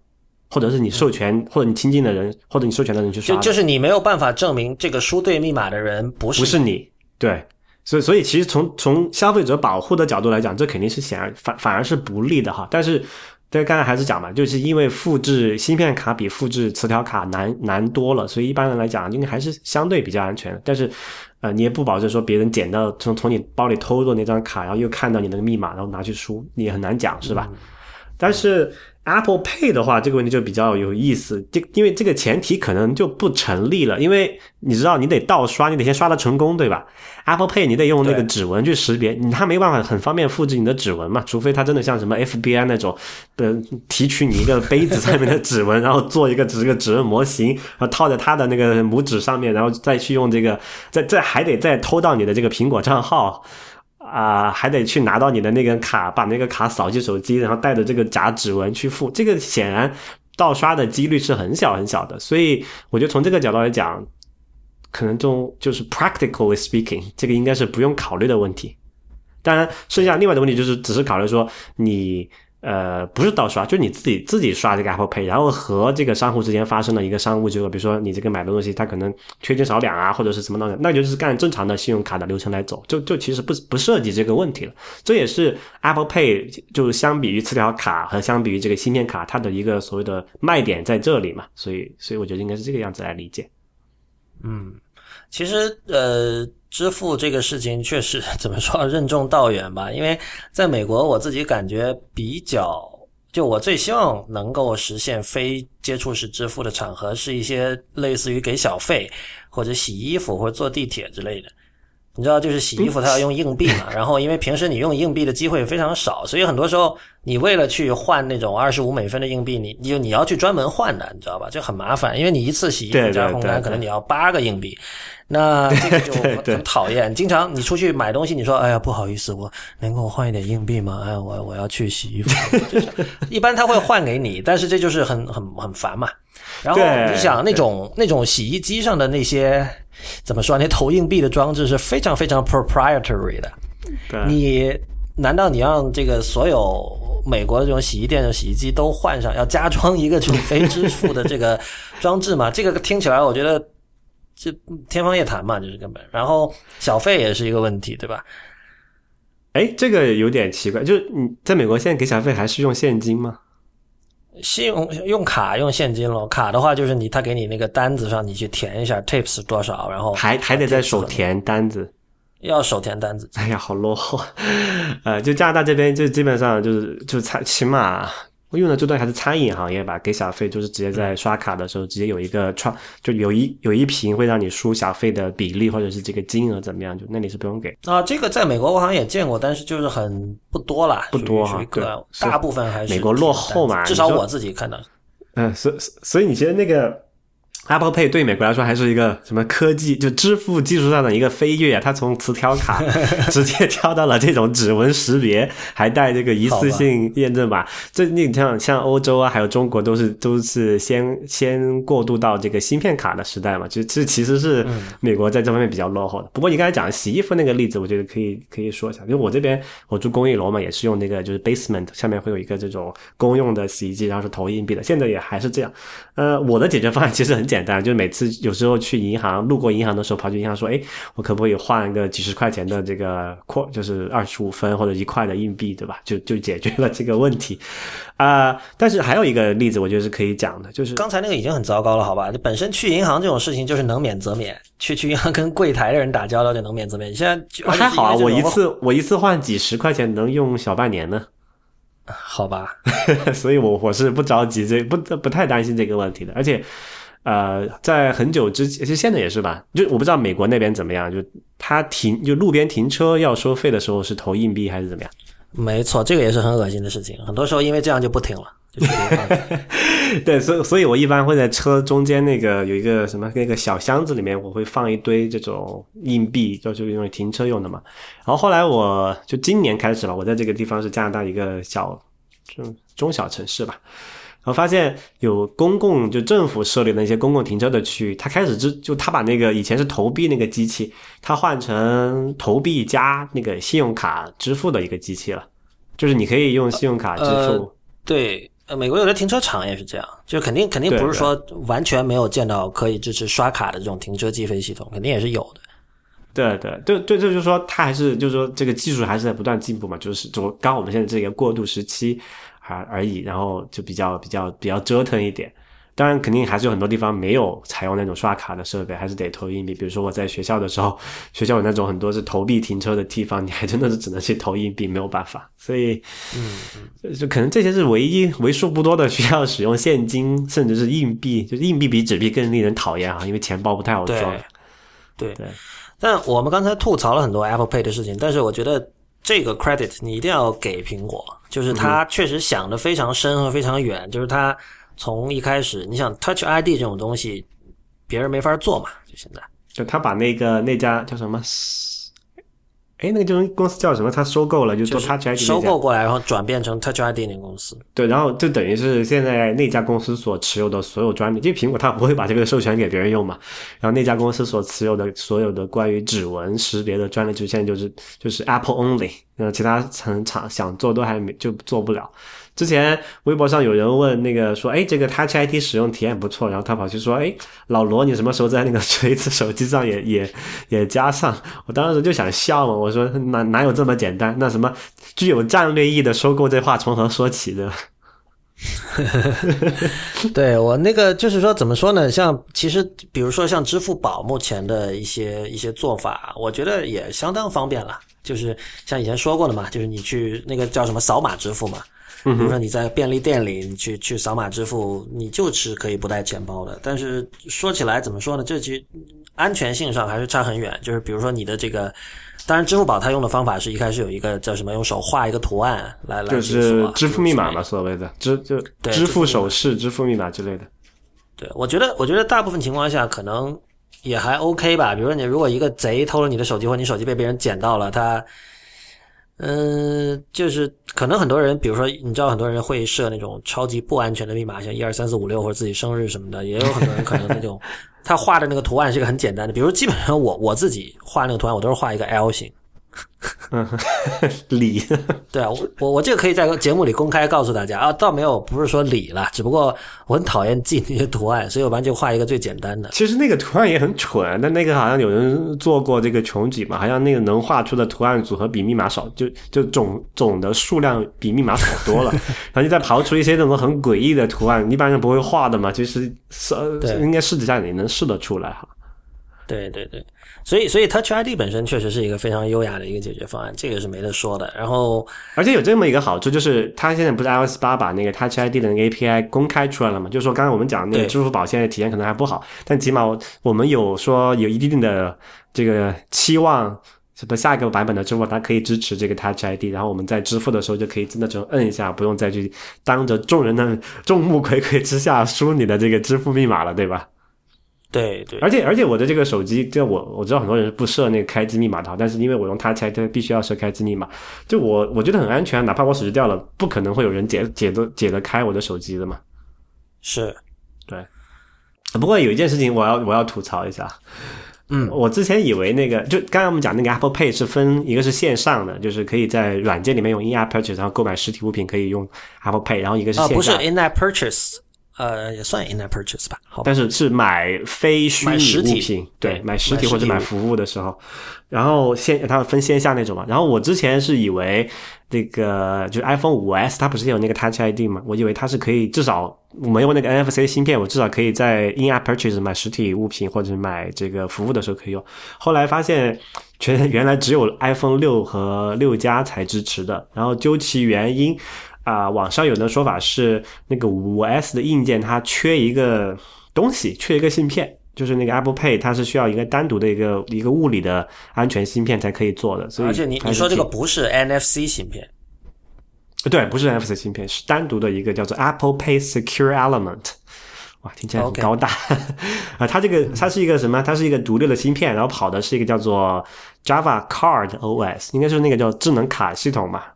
或者是你授权，或者你亲近的人，或者你授权的人去刷，就就是你没有办法证明这个输对密码的人不是不是你，对，所以所以其实从从消费者保护的角度来讲，这肯定是显然反反而是不利的哈。但是，对刚才还是讲嘛，就是因为复制芯片卡比复制磁条卡难难多了，所以一般人来讲，应该还是相对比较安全。但是，呃，你也不保证说别人捡到从从你包里偷的那张卡，然后又看到你那个密码，然后拿去输，你也很难讲，是吧？但是。Apple Pay 的话，这个问题就比较有意思，这因为这个前提可能就不成立了，因为你知道你得盗刷，你得先刷的成功，对吧？Apple Pay 你得用那个指纹去识别，你他没办法很方便复制你的指纹嘛，除非它真的像什么 FBI 那种，呃，提取你一个杯子上面的指纹，然后做一个指个指纹模型，然后套在它的那个拇指上面，然后再去用这个，再再还得再偷到你的这个苹果账号。啊，还得去拿到你的那个卡，把那个卡扫进手机，然后带着这个假指纹去付。这个显然盗刷的几率是很小很小的，所以我觉得从这个角度来讲，可能中就是 practically speaking，这个应该是不用考虑的问题。当然，剩下另外的问题就是只是考虑说你。呃，不是盗刷，就是你自己自己刷这个 Apple Pay，然后和这个商户之间发生了一个商务结果，比如说你这个买的东西，它可能缺斤少两啊，或者是什么东西，那就是干正常的信用卡的流程来走，就就其实不不涉及这个问题了。这也是 Apple Pay 就是相比于磁条卡和相比于这个芯片卡，它的一个所谓的卖点在这里嘛。所以，所以我觉得应该是这个样子来理解。嗯，其实呃。支付这个事情确实 怎么说任重道远吧？因为在美国，我自己感觉比较，就我最希望能够实现非接触式支付的场合，是一些类似于给小费或者洗衣服或者坐地铁之类的。你知道，就是洗衣服，它要用硬币嘛。然后，因为平时你用硬币的机会非常少，所以很多时候你为了去换那种二十五美分的硬币，你你你要去专门换的，你知道吧？就很麻烦，因为你一次洗衣服加烘干，可能你要八个硬币。那 这个就很讨厌。经常你出去买东西，你说：“哎呀，不好意思，我能给我换一点硬币吗？”哎，我我要去洗衣服。一般他会换给你，但是这就是很很很烦嘛。然后你想那种那种洗衣机上的那些怎么说？那投硬币的装置是非常非常 proprietary 的。你难道你让这个所有美国的这种洗衣店的洗衣机都换上要加装一个这种非支付的这个装置吗？这个听起来我觉得这天方夜谭嘛，就是根本。然后小费也是一个问题，对吧？哎，这个有点奇怪，就是你在美国现在给小费还是用现金吗？信用用卡用现金咯，卡的话就是你他给你那个单子上你去填一下 tips 多少，然后还还得再手填单子，要手填单子。哎呀，好落后！呃，就加拿大这边就基本上就是就才起码我用的最多还是餐饮行业吧，给小费就是直接在刷卡的时候直接有一个创，就有一有一屏会让你输小费的比例或者是这个金额怎么样，就那里是不用给。啊，这个在美国我好像也见过，但是就是很不多啦，不多哈属于属于个对大部分还是美国落后嘛至少我自己看到。嗯，所所以你觉得那个 Apple Pay 对美国来说还是一个什么科技，就支付技术上的一个飞跃啊？它从磁条卡 直接跳到了这种指纹识别，还带这个一次性验证码。这你像像欧洲啊，还有中国都是都是先先过渡到这个芯片卡的时代嘛。就这其实是美国在这方面比较落后的。不过你刚才讲洗衣服那个例子，我觉得可以可以说一下，因为我这边我住公寓楼嘛，也是用那个就是 basement 下面会有一个这种公用的洗衣机，然后是投硬币的，现在也还是这样。呃，我的解决方案其实很简单，就是每次有时候去银行路过银行的时候，跑去银行说，哎，我可不可以换一个几十块钱的这个扩，就是二十五分或者一块的硬币，对吧？就就解决了这个问题。啊、但是还有一个例子，我觉得是可以讲的，就是刚才那个已经很糟糕了，好吧？你本身去银行这种事情就是能免则免，去去银行跟柜台的人打交道就能免则免。你现在就还好啊，我一次 我一次换几十块钱能用小半年呢，好吧？所以我我是不着急这不不太担心这个问题的，而且。呃，在很久之前，其实现在也是吧。就我不知道美国那边怎么样，就他停就路边停车要收费的时候是投硬币还是怎么样？没错，这个也是很恶心的事情。很多时候因为这样就不停了，对，所以所以我一般会在车中间那个有一个什么那个小箱子里面，我会放一堆这种硬币，就是用于停车用的嘛。然后后来我就今年开始吧，我在这个地方是加拿大一个小中中小城市吧。然后发现有公共就政府设立的那些公共停车的区域，他开始之就他把那个以前是投币那个机器，他换成投币加那个信用卡支付的一个机器了，就是你可以用信用卡支付。呃对，呃，美国有的停车场也是这样，就肯定肯定不是说完全没有见到可以支持刷卡的这种停车计费系统，肯定也是有的。对对对对，这就是说，它还是就是说，这个技术还是在不断进步嘛，就是就刚好我们现在这个过渡时期而而已，然后就比较比较比较折腾一点。当然，肯定还是有很多地方没有采用那种刷卡的设备，还是得投硬币。比如说我在学校的时候，学校有那种很多是投币停车的地方，你还真的是只能去投硬币，没有办法。所以，嗯，就可能这些是唯一为数不多的需要使用现金，甚至是硬币，就是硬币比纸币更令人讨厌啊，因为钱包不太好对装。对对但我们刚才吐槽了很多 Apple Pay 的事情，但是我觉得这个 credit 你一定要给苹果，就是他确实想的非常深和非常远，就是他从一开始，你想 Touch ID 这种东西，别人没法做嘛，就现在。就他把那个那家叫什么？哎，那个就是公司叫什么？他收购了，就做就是 Touch ID 收购过来，然后转变成 Touch ID 那个公司。对，然后就等于是现在那家公司所持有的所有专利，因为苹果它不会把这个授权给别人用嘛，然后那家公司所持有的所有的关于指纹识别的专利，就现在就是就是 Apple only，呃，其他厂厂想做都还没就做不了。之前微博上有人问那个说，哎，这个 Touch ID 使用体验不错，然后他跑去说，哎，老罗，你什么时候在那个锤子手机上也也也加上？我当时就想笑嘛，我说哪哪有这么简单？那什么具有战略意义的收购，这话从何说起的？对我那个就是说，怎么说呢？像其实比如说像支付宝目前的一些一些做法，我觉得也相当方便了。就是像以前说过的嘛，就是你去那个叫什么扫码支付嘛，比如说你在便利店里，你去去扫码支付，你就是可以不带钱包的。但是说起来怎么说呢？这其实安全性上还是差很远。就是比如说你的这个，当然支付宝它用的方法是一开始有一个叫什么，用手画一个图案来来就是支付密码嘛，所谓的支就对支付手势、支付密码之类的。对，我觉得，我觉得大部分情况下可能也还 OK 吧。比如说，你如果一个贼偷了你的手机，或者你手机被别人捡到了，他，嗯、就是可能很多人，比如说，你知道很多人会设那种超级不安全的密码，像一二三四五六或者自己生日什么的，也有很多人可能那种他画的那个图案是个很简单的，比如基本上我我自己画那个图案，我都是画一个 L 型。理 对啊，我我我这个可以在节目里公开告诉大家啊，倒没有不是说理了，只不过我很讨厌记那些图案，所以我一般就画一个最简单的。其实那个图案也很蠢，但那个好像有人做过这个穷举嘛，好像那个能画出的图案组合比密码少，就就总总的数量比密码少多了，然后你再刨出一些那种很诡异的图案，一般人不会画的嘛，其实是对应该试一下也能试得出来哈。对对对，所以所以 Touch ID 本身确实是一个非常优雅的一个解决方案，这个是没得说的。然后，而且有这么一个好处，就是它现在不是 iOS 八把那个 Touch ID 的那个 API 公开出来了嘛？就是说，刚才我们讲那个支付宝现在体验可能还不好，但起码我们有说有一定的这个期望。什么下一个版本的支付宝它可以支持这个 Touch ID，然后我们在支付的时候就可以真的就摁一下，不用再去当着众人的众目睽睽之下输你的这个支付密码了，对吧？对对，而且而且我的这个手机，就我我知道很多人是不设那个开机密码的，但是因为我用 Touch ID 必须要设开机密码，就我我觉得很安全，哪怕我手机掉了，不可能会有人解解得解得开我的手机的嘛。是，对。不过有一件事情我要我要吐槽一下，嗯，我之前以为那个就刚才我们讲那个 Apple Pay 是分一个是线上的，就是可以在软件里面用 In App Purchase，然后购买实体物品可以用 Apple Pay，然后一个是啊，不是，in app purchase，呃，也算 in app purchase 吧，好吧。但是是买非虚拟物品，对对，买实体或者买服务的时候，然后线它分线下那种嘛。然后我之前是以为那个就是 iPhone 五 S 它不是有那个 Touch ID 嘛，我以为它是可以至少我没有那个 NFC 芯片，我至少可以在 In App Purchase 买实体物品或者买这个服务的时候可以用。后来发现全原来只有 iPhone 六和六加才支持的，然后究其原因。啊、网上有的说法是那个五 S 的硬件它缺一个东西，缺一个芯片，就是那个 Apple Pay 它是需要一个单独的一个一个物理的安全芯片才可以做的，所以而且你你说这个不是 NFC 芯片，对，不是 NFC 芯片，是单独的一个叫做 Apple Pay Secure Element。哇，听起来很高大 啊！它这个它是一个什么？它是一个独立的芯片，然后跑的是一个叫做 Java Card OS，应该是那个叫智能卡系统吧。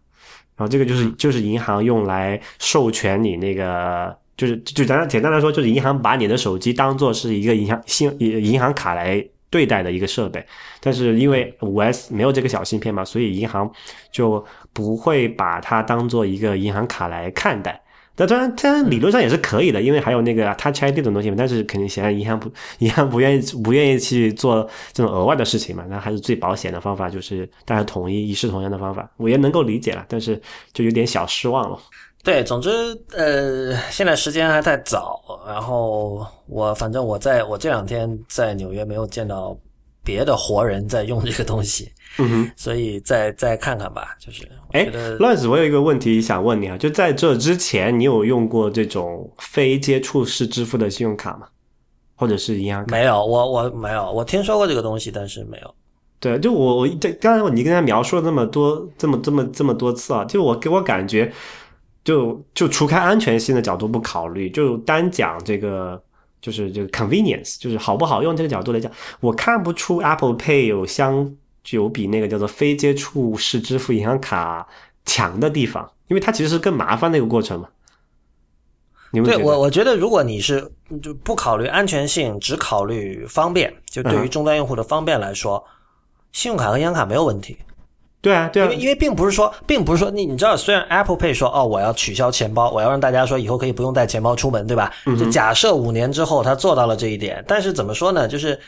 然后这个就是就是银行用来授权你那个，就是就简单简单来说，就是银行把你的手机当做是一个银行信银行卡来对待的一个设备。但是因为五 S 没有这个小芯片嘛，所以银行就不会把它当做一个银行卡来看待。那当然，它理论上也是可以的，因为还有那个 Touch 这种东西嘛。但是肯定显然银行不 银行不愿意不愿意去做这种额外的事情嘛。那还是最保险的方法，就是大家统一一视同仁的方法。我也能够理解了，但是就有点小失望了。对，总之，呃，现在时间还太早，然后我反正我在我这两天在纽约没有见到别的活人在用这个东西，嗯哼。所以再再看看吧。就是我哎觉得，，Lawrence，我有一个问题想问你啊，就在这之前，你有用过这种非接触式支付的信用卡吗？或者是银行卡？没有，我我没有，我听说过这个东西，但是没有。对，就我我这刚才你跟他描述了那么多这么这么这么多次啊，就我给我感觉，就就除开安全性的角度不考虑，就单讲这个就是这个 convenience，就是好不好用这个角度来讲，我看不出 Apple Pay 有相有比那个叫做非接触式支付银行卡强的地方，因为它其实是更麻烦的一个过程嘛。对我，我觉得如果你是就不考虑安全性，只考虑方便，就对于嗯终端用户的方便来说，信用卡和银行卡没有问题。对啊对啊因为，因为并不是说，并不是说你你知道，虽然 Apple Pay 说哦，我要取消钱包，我要让大家说以后可以不用带钱包出门，对吧？就假设五年之后他做到了这一点，但是怎么说呢？就是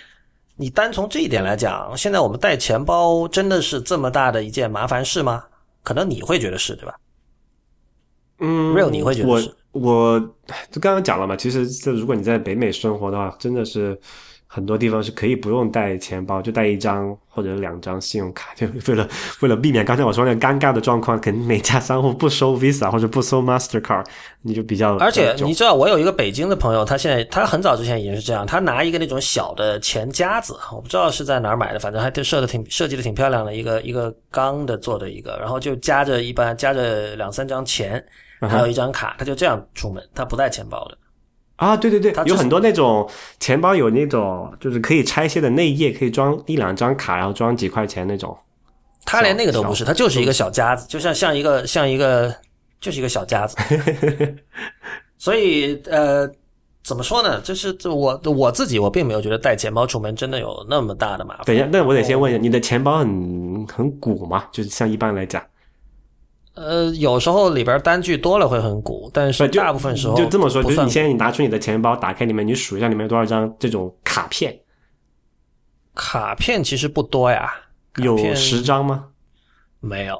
你单从这一点来讲，现在我们带钱包真的是这么大的一件麻烦事吗？可能你会觉得是，对吧？嗯 Real，你会觉得我是我就刚刚讲了嘛，其实这如果你在北美生活的话，真的是很多地方是可以不用带钱包，就带一张或者两张信用卡，就为了为了避免刚才我说那个尴尬的状况，肯定每家商户不收 Visa 或者不收 Mastercard，你就比较而且你知道，我有一个北京的朋友，他现在他很早之前已经是这样，他拿一个那种小的钱夹子，我不知道是在哪儿买的，反正还设的挺设计的挺漂亮的，一个 一个钢的做的一个，然后就夹着一般夹着两三张钱，嗯还有一张卡，他就这样出门，他不带钱包的。啊，对对对有很多那种钱包有那种就是可以拆卸的内页，可以装一两张卡，然后装几块钱那种。他连那个都不是，小他就是一个小夹子，就像像一个像一个就是一个小夹子。所以呃，怎么说呢？就是我我自己我并没有觉得带钱包出门真的有那么大的麻烦。等一下，那我得先问一下，你的钱包很很鼓吗？就是像一般来讲。呃，有时候里边单据多了会很鼓，但是大部分时候就这么说，就是你现在你拿出你的钱包，打开里面，你数一下里面有多少张这种卡片，卡片其实不多呀，有片十张吗？没有，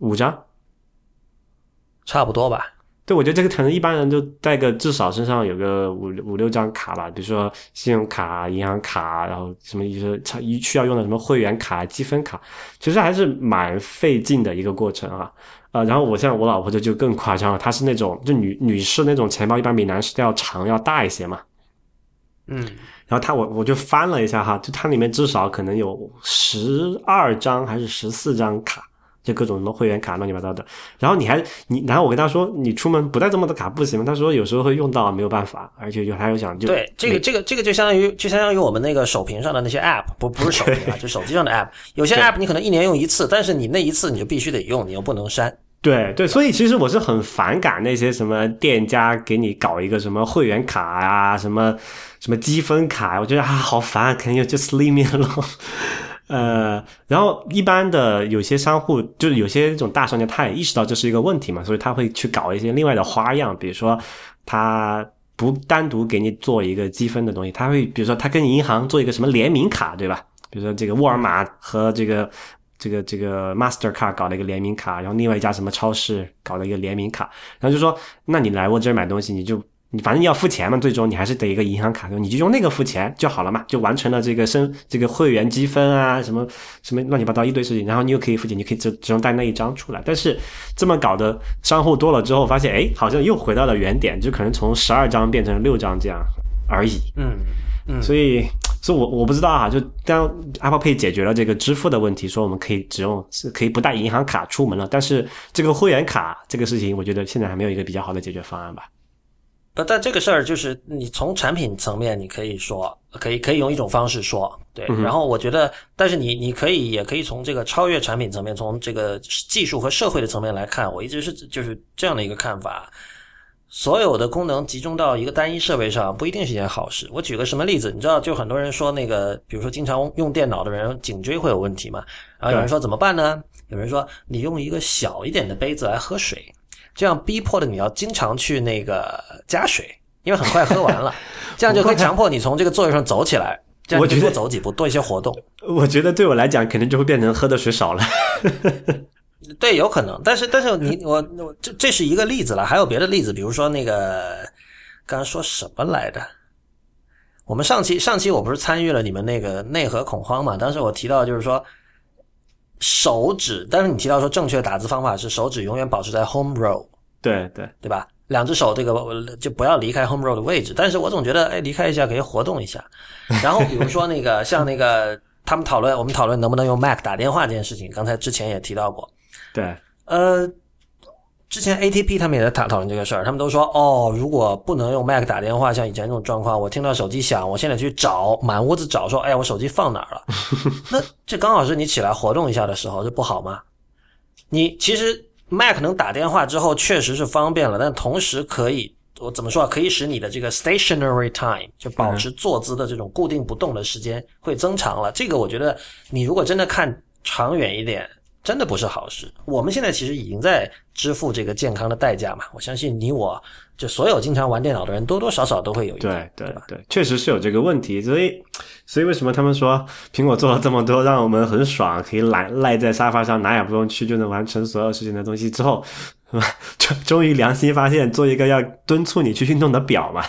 五张？差不多吧。对，我觉得这个可能一般人就带个至少身上有个五五六张卡吧，比如说信用卡、银行卡，然后什么一些一需要用的什么会员卡、积分卡，其实还是蛮费劲的一个过程啊。呃，然后我像我老婆就就更夸张了，她是那种就女女士那种钱包，一般比男士要长要大一些嘛。嗯，然后她我我就翻了一下哈，就它里面至少可能有十二张还是十四张卡。就各种什么会员卡乱七八糟的，然后你还你，然后我跟他说，你出门不带这么多卡不行吗？他说有时候会用到，没有办法，而且就还有想就对这个这个这个就相当于就相当于我们那个手屏上的那些 app，不不是手屏啊，就手机上的 app，有些 app 你可能一年用一次，但是你那一次你就必须得用，你又不能删。对对，所以其实我是很反感那些什么店家给你搞一个什么会员卡啊，什么什么积分卡，我觉得啊好烦，肯定就 leave me alone。呃，然后一般的有些商户，就是有些这种大商家，他也意识到这是一个问题嘛，所以他会去搞一些另外的花样，比如说他不单独给你做一个积分的东西，他会比如说他跟银行做一个什么联名卡，对吧？比如说这个沃尔玛和这个这个这个 Master Card 搞了一个联名卡，然后另外一家什么超市搞了一个联名卡，然后就说，那你来我这儿买东西，你就。你反正你要付钱嘛，最终你还是得一个银行卡，你就用那个付钱就好了嘛，就完成了这个升这个会员积分啊，什么什么乱七八糟一堆事情，然后你又可以付钱，你可以只只用带那一张出来。但是这么搞的商户多了之后，发现哎，好像又回到了原点，就可能从十二张变成六张这样而已。嗯嗯，所以所以我我不知道啊，就当 Apple Pay 解决了这个支付的问题，说我们可以只用是可以不带银行卡出门了，但是这个会员卡这个事情，我觉得现在还没有一个比较好的解决方案吧。不，但这个事儿就是你从产品层面，你可以说，可以可以用一种方式说，对。然后我觉得，但是你你可以也可以从这个超越产品层面，从这个技术和社会的层面来看，我一直是就是这样的一个看法。所有的功能集中到一个单一设备上，不一定是一件好事。我举个什么例子？你知道，就很多人说那个，比如说经常用电脑的人颈椎会有问题嘛？然后有人说怎么办呢？有人说你用一个小一点的杯子来喝水。这样逼迫的你要经常去那个加水，因为很快喝完了，这样就可以强迫你从这个座位上走起来，这样多走几步，多一些活动。我觉得对我来讲，肯定就会变成喝的水少了。对，有可能，但是但是你我我这这是一个例子了，还有别的例子，比如说那个刚刚说什么来着？我们上期上期我不是参与了你们那个内核恐慌嘛？当时我提到就是说。手指，但是你提到说正确的打字方法是手指永远保持在 home row，对对对吧？两只手这个就不要离开 home row 的位置。但是我总觉得，哎，离开一下可以活动一下。然后比如说那个像那个他们讨论，我们讨论能不能用 Mac 打电话这件事情，刚才之前也提到过。对，呃。之前 ATP 他们也在讨讨论这个事儿，他们都说哦，如果不能用 Mac 打电话，像以前这种状况，我听到手机响，我现在去找满屋子找，说哎呀，我手机放哪儿了？那这刚好是你起来活动一下的时候，这不好吗？你其实 Mac 能打电话之后确实是方便了，但同时可以我怎么说啊？可以使你的这个 stationary time 就保持坐姿的这种固定不动的时间会增长了。这个我觉得你如果真的看长远一点。真的不是好事。我们现在其实已经在支付这个健康的代价嘛。我相信你，我就所有经常玩电脑的人，多多少少都会有一点，对对对，确实是有这个问题。所以，所以为什么他们说苹果做了这么多，让我们很爽，可以赖赖在沙发上，哪也不用去，就能完成所有事情的东西之后，是吧？终终于良心发现，做一个要敦促你去运动的表嘛。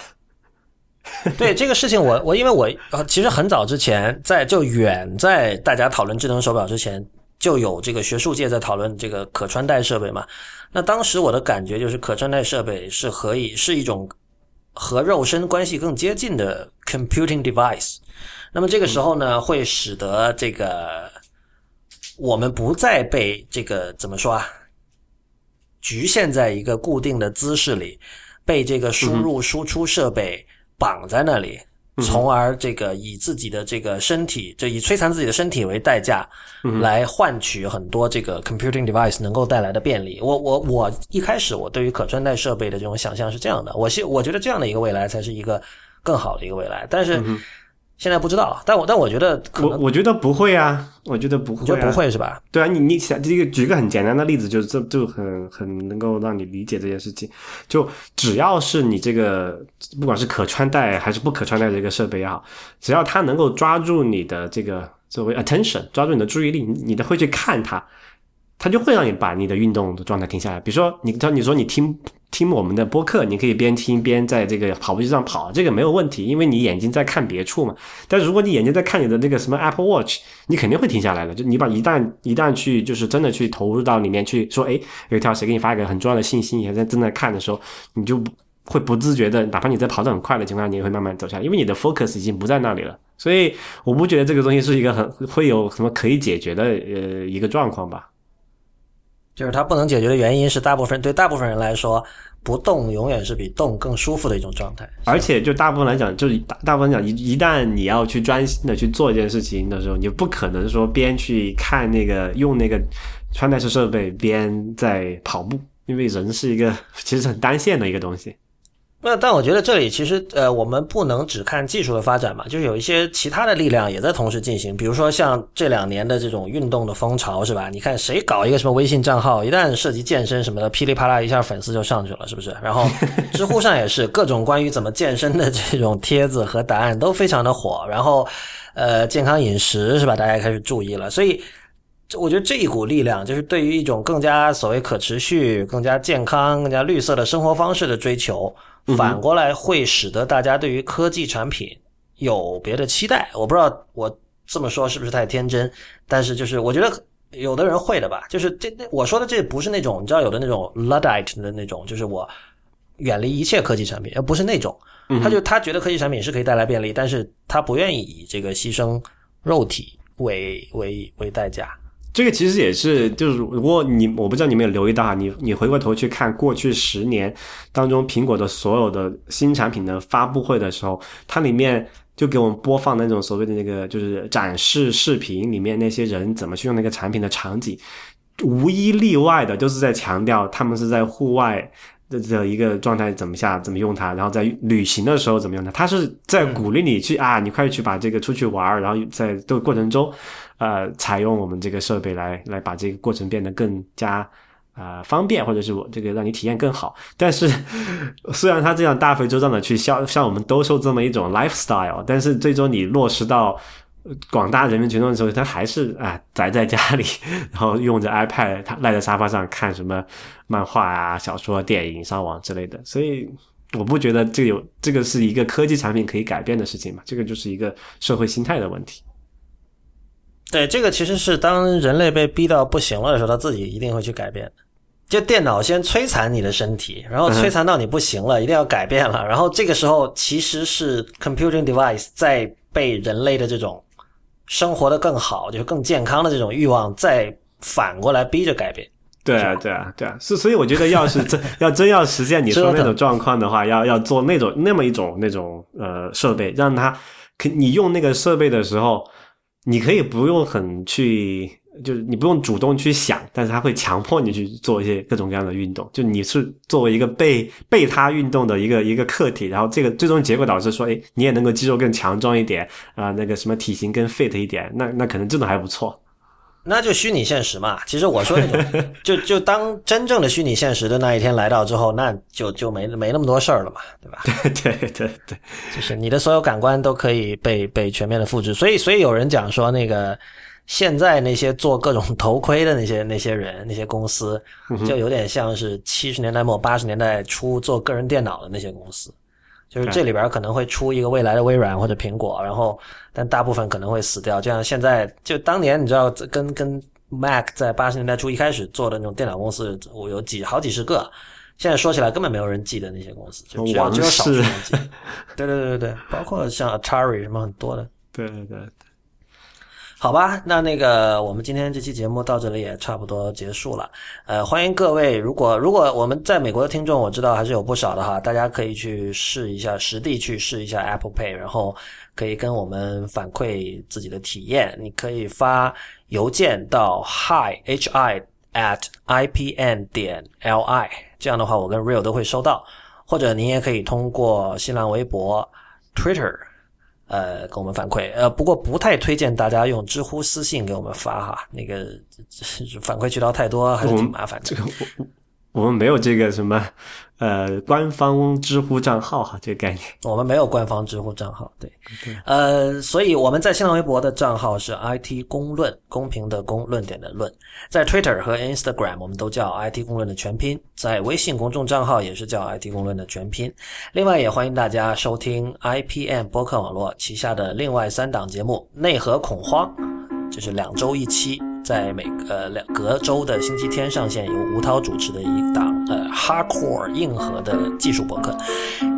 对这个事情，我我因为我其实很早之前，在就远在大家讨论智能手表之前。就有这个学术界在讨论这个可穿戴设备嘛？那当时我的感觉就是，可穿戴设备是可以是一种和肉身关系更接近的 computing device。那么这个时候呢，会使得这个我们不再被这个怎么说啊，局限在一个固定的姿势里，被这个输入输出设备绑在那里。从而这个以自己的这个身体，就以摧残自己的身体为代价，来换取很多这个 computing device 能够带来的便利。我我我一开始我对于可穿戴设备的这种想象是这样的，我希我觉得这样的一个未来才是一个更好的一个未来，但是。现在不知道，但我但我觉得，我我觉得不会啊，我觉得不会，就不会是吧？对啊，你你想这个举个很简单的例子，就是这就很很能够让你理解这件事情。就只要是你这个不管是可穿戴还是不可穿戴这个设备也好，只要它能够抓住你的这个作为 attention，抓住你的注意力，你都会去看它。它就会让你把你的运动的状态停下来。比如说，你像你说你听听我们的播客，你可以边听边在这个跑步机上跑，这个没有问题，因为你眼睛在看别处嘛。但是如果你眼睛在看你的那个什么 Apple Watch，你肯定会停下来的。就你把一旦一旦去就是真的去投入到里面去说，哎，有一条谁给你发一个很重要的信息，你还在正在看的时候，你就会不自觉的，哪怕你在跑得很快的情况下，你也会慢慢走下来，因为你的 focus 已经不在那里了。所以我不觉得这个东西是一个很会有什么可以解决的呃一个状况吧。就是它不能解决的原因是，大部分对大部分人来说，不动永远是比动更舒服的一种状态。而且就大部分来讲，就是大大部分讲一一旦你要去专心的去做一件事情的时候，你不可能说边去看那个用那个穿戴式设备边在跑步，因为人是一个 其实很单线的一个东西。那但我觉得这里其实呃，我们不能只看技术的发展嘛，就是有一些其他的力量也在同时进行。比如说像这两年的这种运动的风潮，是吧？你看谁搞一个什么微信账号，一旦涉及健身什么的，噼里啪啦一下粉丝就上去了，是不是？然后知乎上也是 各种关于怎么健身的这种帖子和答案都非常的火。然后呃，健康饮食是吧？大家开始注意了。所以我觉得这一股力量，就是对于一种更加所谓可持续、更加健康、更加绿色的生活方式的追求。反过来会使得大家对于科技产品有别的期待。我不知道我这么说是不是太天真，但是就是我觉得有的人会的吧。就是这我说的这不是那种你知道有的那种 luddite 的那种，就是我远离一切科技产品，而不是那种。他就他觉得科技产品是可以带来便利，但是他不愿意以这个牺牲肉体为为为代价。这个其实也是，就是如果你我不知道你们有留意到哈，你你回过头去看过去十年当中苹果的所有的新产品的发布会的时候，它里面就给我们播放那种所谓的那个就是展示视频里面那些人怎么去用那个产品的场景，无一例外的都是在强调他们是在户外。的一个状态怎么下怎么用它，然后在旅行的时候怎么用它，它是在鼓励你去啊，你快去把这个出去玩然后在这个过程中，呃，采用我们这个设备来来把这个过程变得更加啊方便，或者是我这个让你体验更好。但是 虽然他这样大费周章的去销向我们兜售这么一种 lifestyle，但是最终你落实到。广大人民群众的时候，他还是啊宅在家里，然后用着 iPad，他赖在沙发上看什么漫画啊、小说、电影、上网之类的。所以我不觉得这个有这个是一个科技产品可以改变的事情嘛？这个就是一个社会心态的问题。对，这个其实是当人类被逼到不行了的时候，他自己一定会去改变。就电脑先摧残你的身体，然后摧残到你不行了，一定要改变了。然后这个时候其实是 computing device 在被人类的这种。生活的更好，就是更健康的这种欲望，再反过来逼着改变。对啊，对啊，对啊，是，所以我觉得，要是真要真要实现你说那种状况的话，要要做那种那么一种那种呃设备，让它可你用那个设备的时候，你可以不用很去。就是你不用主动去想，但是他会强迫你去做一些各种各样的运动。就你是作为一个被被他运动的一个一个客体，然后这个最终结果导致说，哎，你也能够肌肉更强壮一点啊，那个什么体型更 fit 一点，那那可能真的还不错。那就虚拟现实嘛。其实我说那种，就就当真正的虚拟现实的那一天来到之后，那就就没没那么多事儿了嘛，对吧？对对对对，就是你的所有感官都可以被被全面的复制。所以所以有人讲说那个。现在那些做各种头盔的那些那些人那些公司，就有点像是七十年代末八十年代初做个人电脑的那些公司，就是这里边可能会出一个未来的微软或者苹果，然后但大部分可能会死掉。就像现在，就当年你知道跟跟 Mac 在八十年代初一开始做的那种电脑公司，我有几好几十个，现在说起来根本没有人记得那些公司，就只有只有少数人记。对对对对对，包括像 Atari 什么很多的。对对对。好吧，那那个我们今天这期节目到这里也差不多结束了。呃，欢迎各位，如果如果我们在美国的听众，我知道还是有不少的哈，大家可以去试一下，实地去试一下 Apple Pay，然后可以跟我们反馈自己的体验。你可以发邮件到 hi h i at i p n 点 l i，这样的话我跟 Real 都会收到。或者你也可以通过新浪微博、Twitter。呃，给我们反馈。呃，不过不太推荐大家用知乎私信给我们发哈，那个 反馈渠道太多，还是挺麻烦的。这个我们没有这个什么呃官方知乎账号哈，这个概念。我们没有官方知乎账号，对，呃，所以我们在新浪微博的账号是 IT 公论，公平的公，论点的论。在 Twitter 和 Instagram 我们都叫 IT 公论的全拼，在微信公众账号也是叫 IT 公论的全拼。另外也欢迎大家收听 IPM 播客网络旗下的另外三档节目《内核恐慌》，这是两周一期。在每个两隔周的星期天上线，由吴涛主持的一档呃 hardcore 硬核的技术博客，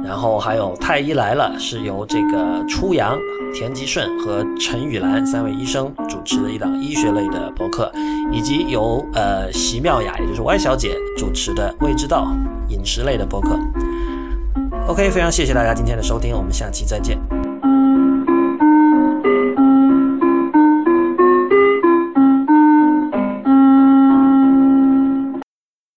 然后还有太医来了，是由这个初阳、田吉顺和陈雨兰三位医生主持的一档医学类的博客，以及由呃席妙雅，也就是 Y 小姐主持的未知道饮食类的博客。OK，非常谢谢大家今天的收听，我们下期再见。